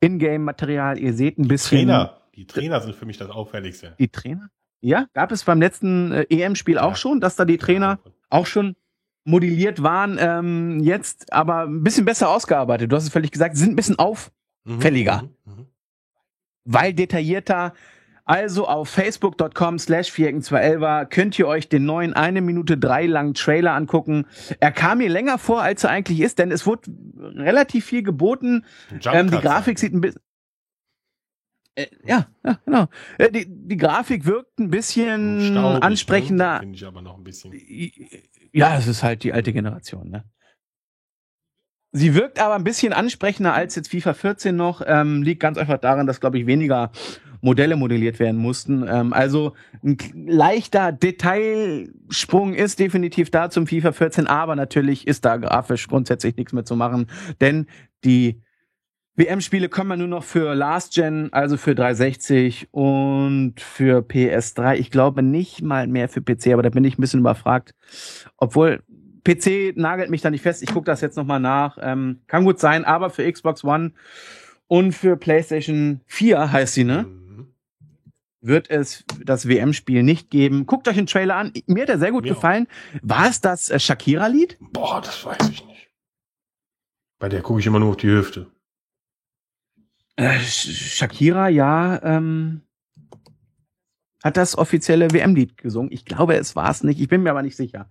Ingame-Material, ihr seht ein bisschen. Trainer. Die Trainer sind für mich das Auffälligste. Die Trainer? Ja, gab es beim letzten äh, EM-Spiel auch schon, dass da die Trainer auch schon modelliert waren, ähm, jetzt aber ein bisschen besser ausgearbeitet. Du hast es völlig gesagt, sind ein bisschen auffälliger. Mhm, mh, mh. Weil detaillierter, also auf facebook.com slash 211 könnt ihr euch den neuen eine Minute drei langen Trailer angucken. Er kam mir länger vor, als er eigentlich ist, denn es wurde relativ viel geboten. Ähm, die Grafik sieht ein bisschen... Äh, ja, ja, genau. Äh, die, die Grafik wirkt ein bisschen Staubig, ne? ansprechender. Finde ich aber noch ein bisschen. Ja, es ist halt die alte Generation, ne? Sie wirkt aber ein bisschen ansprechender als jetzt FIFA 14 noch. Ähm, liegt ganz einfach daran, dass, glaube ich, weniger Modelle modelliert werden mussten. Ähm, also ein leichter Detailsprung ist definitiv da zum FIFA 14, aber natürlich ist da grafisch grundsätzlich nichts mehr zu machen, denn die WM-Spiele kommen ja nur noch für Last Gen, also für 360 und für PS3. Ich glaube nicht mal mehr für PC, aber da bin ich ein bisschen überfragt. Obwohl PC nagelt mich da nicht fest. Ich gucke das jetzt nochmal nach. Ähm, kann gut sein, aber für Xbox One und für PlayStation 4 heißt sie, ne? Wird es das WM-Spiel nicht geben. Guckt euch den Trailer an. Mir hat er sehr gut Mir gefallen. Auch. War es das äh, Shakira-Lied? Boah, das weiß ich nicht. Bei der gucke ich immer nur auf die Hüfte. Äh, Shakira, ja, ähm, hat das offizielle WM-Lied gesungen. Ich glaube, es war es nicht. Ich bin mir aber nicht sicher.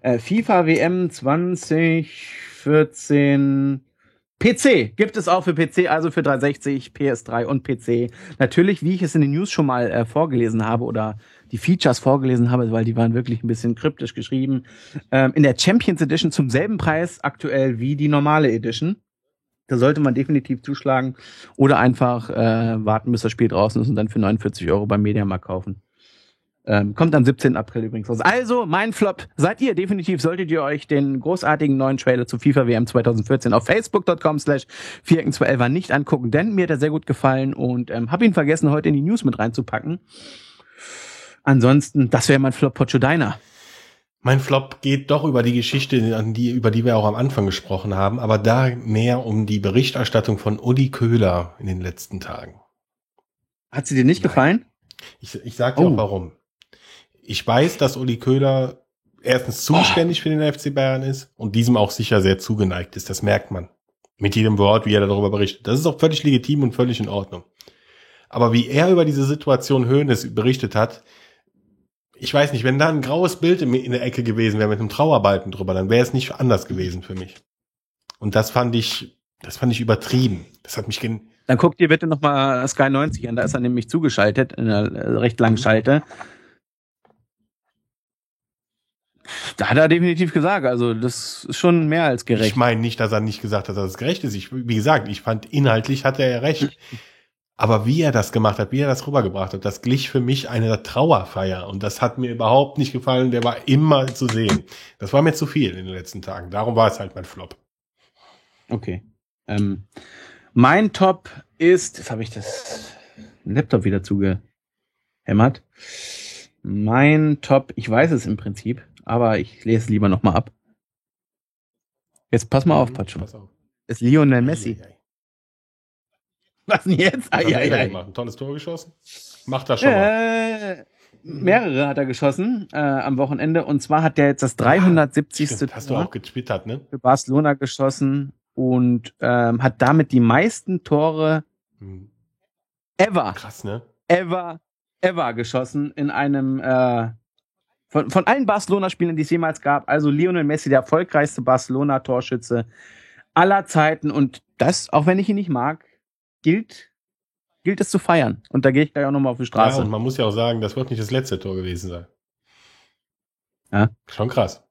Äh, FIFA WM 2014 PC gibt es auch für PC, also für 360, PS3 und PC. Natürlich, wie ich es in den News schon mal äh, vorgelesen habe oder die Features vorgelesen habe, weil die waren wirklich ein bisschen kryptisch geschrieben. Ähm, in der Champions Edition zum selben Preis aktuell wie die normale Edition. Da sollte man definitiv zuschlagen oder einfach äh, warten, bis das Spiel draußen ist und dann für 49 Euro beim Mediamarkt kaufen. Ähm, kommt am 17. April übrigens raus. Also, mein Flop seid ihr. Definitiv solltet ihr euch den großartigen neuen Trailer zu FIFA WM 2014 auf facebook.com slash 4 nicht angucken, denn mir hat er sehr gut gefallen und ähm, habe ihn vergessen, heute in die News mit reinzupacken. Ansonsten, das wäre mein Flop Pocho Deiner. Mein Flop geht doch über die Geschichte, an die, über die wir auch am Anfang gesprochen haben, aber da mehr um die Berichterstattung von Uli Köhler in den letzten Tagen. Hat sie dir nicht Nein. gefallen? Ich, ich sag dir oh. auch warum ich weiß, dass Uli Köhler erstens zuständig oh. für den FC Bayern ist und diesem auch sicher sehr zugeneigt ist. Das merkt man. Mit jedem Wort, wie er darüber berichtet. Das ist auch völlig legitim und völlig in Ordnung. Aber wie er über diese Situation Höhnes berichtet hat, ich weiß nicht, wenn da ein graues Bild in der Ecke gewesen wäre mit einem Trauerbalken drüber, dann wäre es nicht anders gewesen für mich. Und das fand ich, das fand ich übertrieben. Das hat mich gen Dann guck dir bitte nochmal Sky 90 an, da ist er nämlich zugeschaltet, in einer recht langen Schalte da hat er definitiv gesagt, also das ist schon mehr als gerecht. Ich meine nicht, dass er nicht gesagt hat, dass es gerecht ist. Ich, wie gesagt, ich fand inhaltlich hat er ja recht. Aber wie er das gemacht hat, wie er das rübergebracht hat, das glich für mich einer Trauerfeier. Und das hat mir überhaupt nicht gefallen. Der war immer zu sehen. Das war mir zu viel in den letzten Tagen. Darum war es halt mein Flop. Okay. Ähm, mein Top ist, jetzt habe ich das Laptop wieder zugehämmert. Mein Top, ich weiß es im Prinzip, aber ich lese es lieber nochmal ab. Jetzt pass mal auf, Mhm, Pacho. Pass auf. Ist Lionel Messi. Ei, ei, ei. Was denn jetzt? Ei, ei, ei. Ein tolles Tor geschossen? Macht das schon mal. Äh, mehrere hat er geschossen äh, am Wochenende und zwar hat er jetzt das 370. Stimmt, hast du Tor auch getwittert, ne? für Barcelona geschossen und ähm, hat damit die meisten Tore Hm. ever, Krass, ne? ever, ever geschossen in einem äh, von, von allen Barcelona-Spielen, die es jemals gab. Also Lionel Messi, der erfolgreichste Barcelona-Torschütze aller Zeiten und das, auch wenn ich ihn nicht mag, gilt gilt es zu feiern. Und da gehe ich gleich auch nochmal auf die Ja, Straße. und man muss ja auch sagen, das wird nicht das letzte Tor gewesen sein. Ja. Schon krass.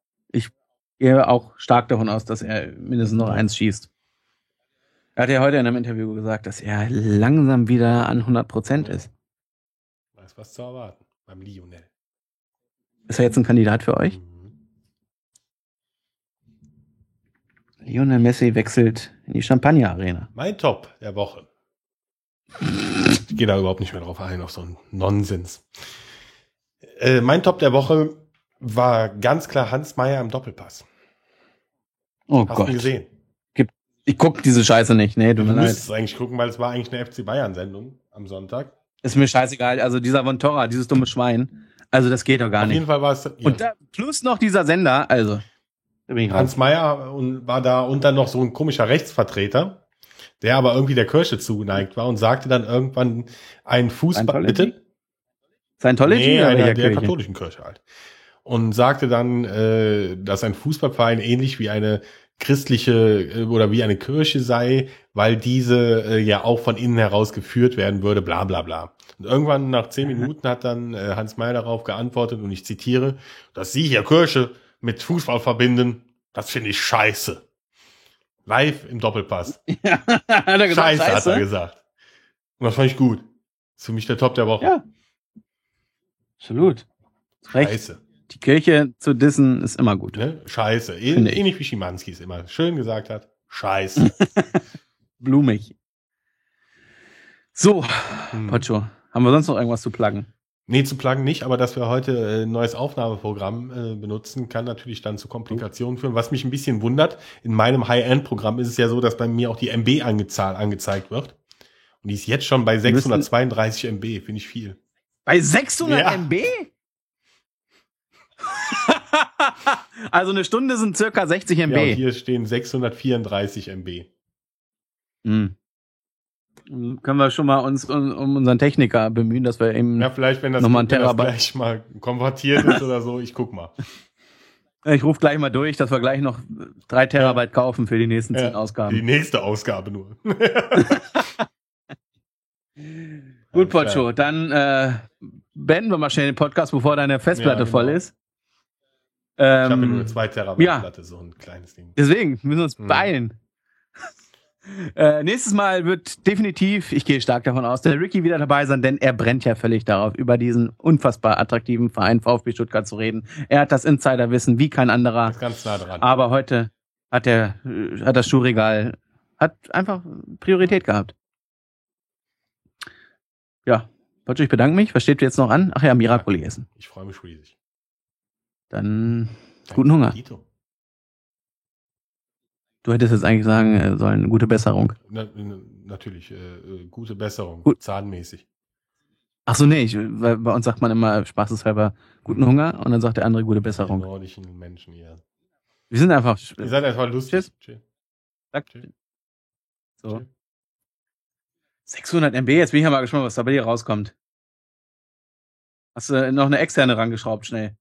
gehe auch stark davon aus, dass er mindestens noch eins schießt. Er hat ja heute in einem Interview gesagt, dass er langsam wieder an 100 Prozent ist. Da ist was zu erwarten beim Lionel. Ist er jetzt ein Kandidat für euch? Lionel Messi wechselt in die Champagner Arena. Mein Top der Woche. Ich gehe da überhaupt nicht mehr drauf ein, auf so einen Nonsens. Äh, mein Top der Woche war ganz klar Hans Meyer im Doppelpass. Oh Hast Gott. du gesehen? Ich guck diese Scheiße nicht. Nee, Du müsstest es eigentlich gucken, weil es war eigentlich eine FC Bayern-Sendung am Sonntag. Ist mir scheißegal. Also dieser Von Torra, dieses dumme Schwein. Also das geht doch gar Auf jeden nicht. Fall war es ja, Und da, plus noch dieser Sender. Also. Hans Meyer und war da und dann noch so ein komischer Rechtsvertreter, der aber irgendwie der Kirche zugeneigt war und sagte dann irgendwann ein Fußball. Bitte? Scientology Nee, einer der Kirche? katholischen Kirche halt. Und sagte dann, äh, dass ein Fußballverein ähnlich wie eine christliche äh, oder wie eine Kirche sei, weil diese äh, ja auch von innen heraus geführt werden würde, bla bla bla. Und irgendwann nach zehn. Minuten hat dann äh, Hans Mayer darauf geantwortet und ich zitiere, dass Sie hier Kirche mit Fußball verbinden, das finde ich scheiße. Live im Doppelpass. Ja, hat er gesagt, Scheiße, hat scheiße. er gesagt. Und das fand ich gut. Ist für mich der Top der Woche. Ja. Absolut. Recht. Scheiße. Die Kirche zu dissen ist immer gut. Ne? Scheiße. Eh- Finde ich. Ähnlich wie Schimanski es immer schön gesagt hat. Scheiße. Blumig. So, Hm. Pocho, haben wir sonst noch irgendwas zu pluggen? Nee, zu plagen nicht, aber dass wir heute äh, ein neues Aufnahmeprogramm äh, benutzen, kann natürlich dann zu Komplikationen führen. Was mich ein bisschen wundert, in meinem High-End-Programm ist es ja so, dass bei mir auch die MB angezahl, angezeigt wird. Und die ist jetzt schon bei müssen- 632 MB, finde ich viel. Bei 600 Ja. MB? also eine Stunde sind circa 60 MB. Ja, hier stehen 634 MB. Hm. Können wir schon mal uns um, um unseren Techniker bemühen, dass wir eben. Ja, vielleicht, wenn das, Nochmal wenn das Terabyte. gleich mal konvertiert ist oder so, ich guck mal. Ich rufe gleich mal durch, dass wir gleich noch drei Terabyte kaufen für die nächsten zehn Ja, Ausgaben. Die nächste Ausgabe nur. Gut, Pocho, dann äh, beenden wir mal schnell den Podcast, bevor deine Festplatte Ja, genau. voll ist. Ich habe Ähm, ja nur eine 2 Terabyte ja. Platte, so ein kleines Ding. Deswegen müssen wir uns Mhm. beeilen. Äh, nächstes Mal wird definitiv, ich gehe stark davon aus, der Ricky wieder dabei sein, denn er brennt ja völlig darauf, über diesen unfassbar attraktiven Verein VfB Stuttgart zu reden. Er hat das Insiderwissen wie kein anderer. Ganz nah dran. Aber heute hat er, äh, hat das Schuhregal, hat einfach Priorität gehabt. Ja, Pocho, ich bedanke mich. Was steht jetzt noch an? Ach ja, Miracoli essen. Ich freue mich riesig. Dann guten Hunger. Dito. Du hättest jetzt eigentlich sagen äh, sollen, gute Besserung. Na, na, natürlich, äh, äh, gute Besserung, Gut. zahnmäßig. Ach so, nee, ich, weil bei uns sagt man immer spaßeshalber guten Hunger und dann sagt der andere gute Die Besserung. nordischen Menschen hier. Wir sind einfach. Ihr seid einfach lustig. Tschüss. Tschüss. Zack. Tschüss. So. Tschüss. 600 MB, jetzt bin ich ja mal gespannt, was da bei dir rauskommt. Hast du noch eine externe rangeschraubt, schnell?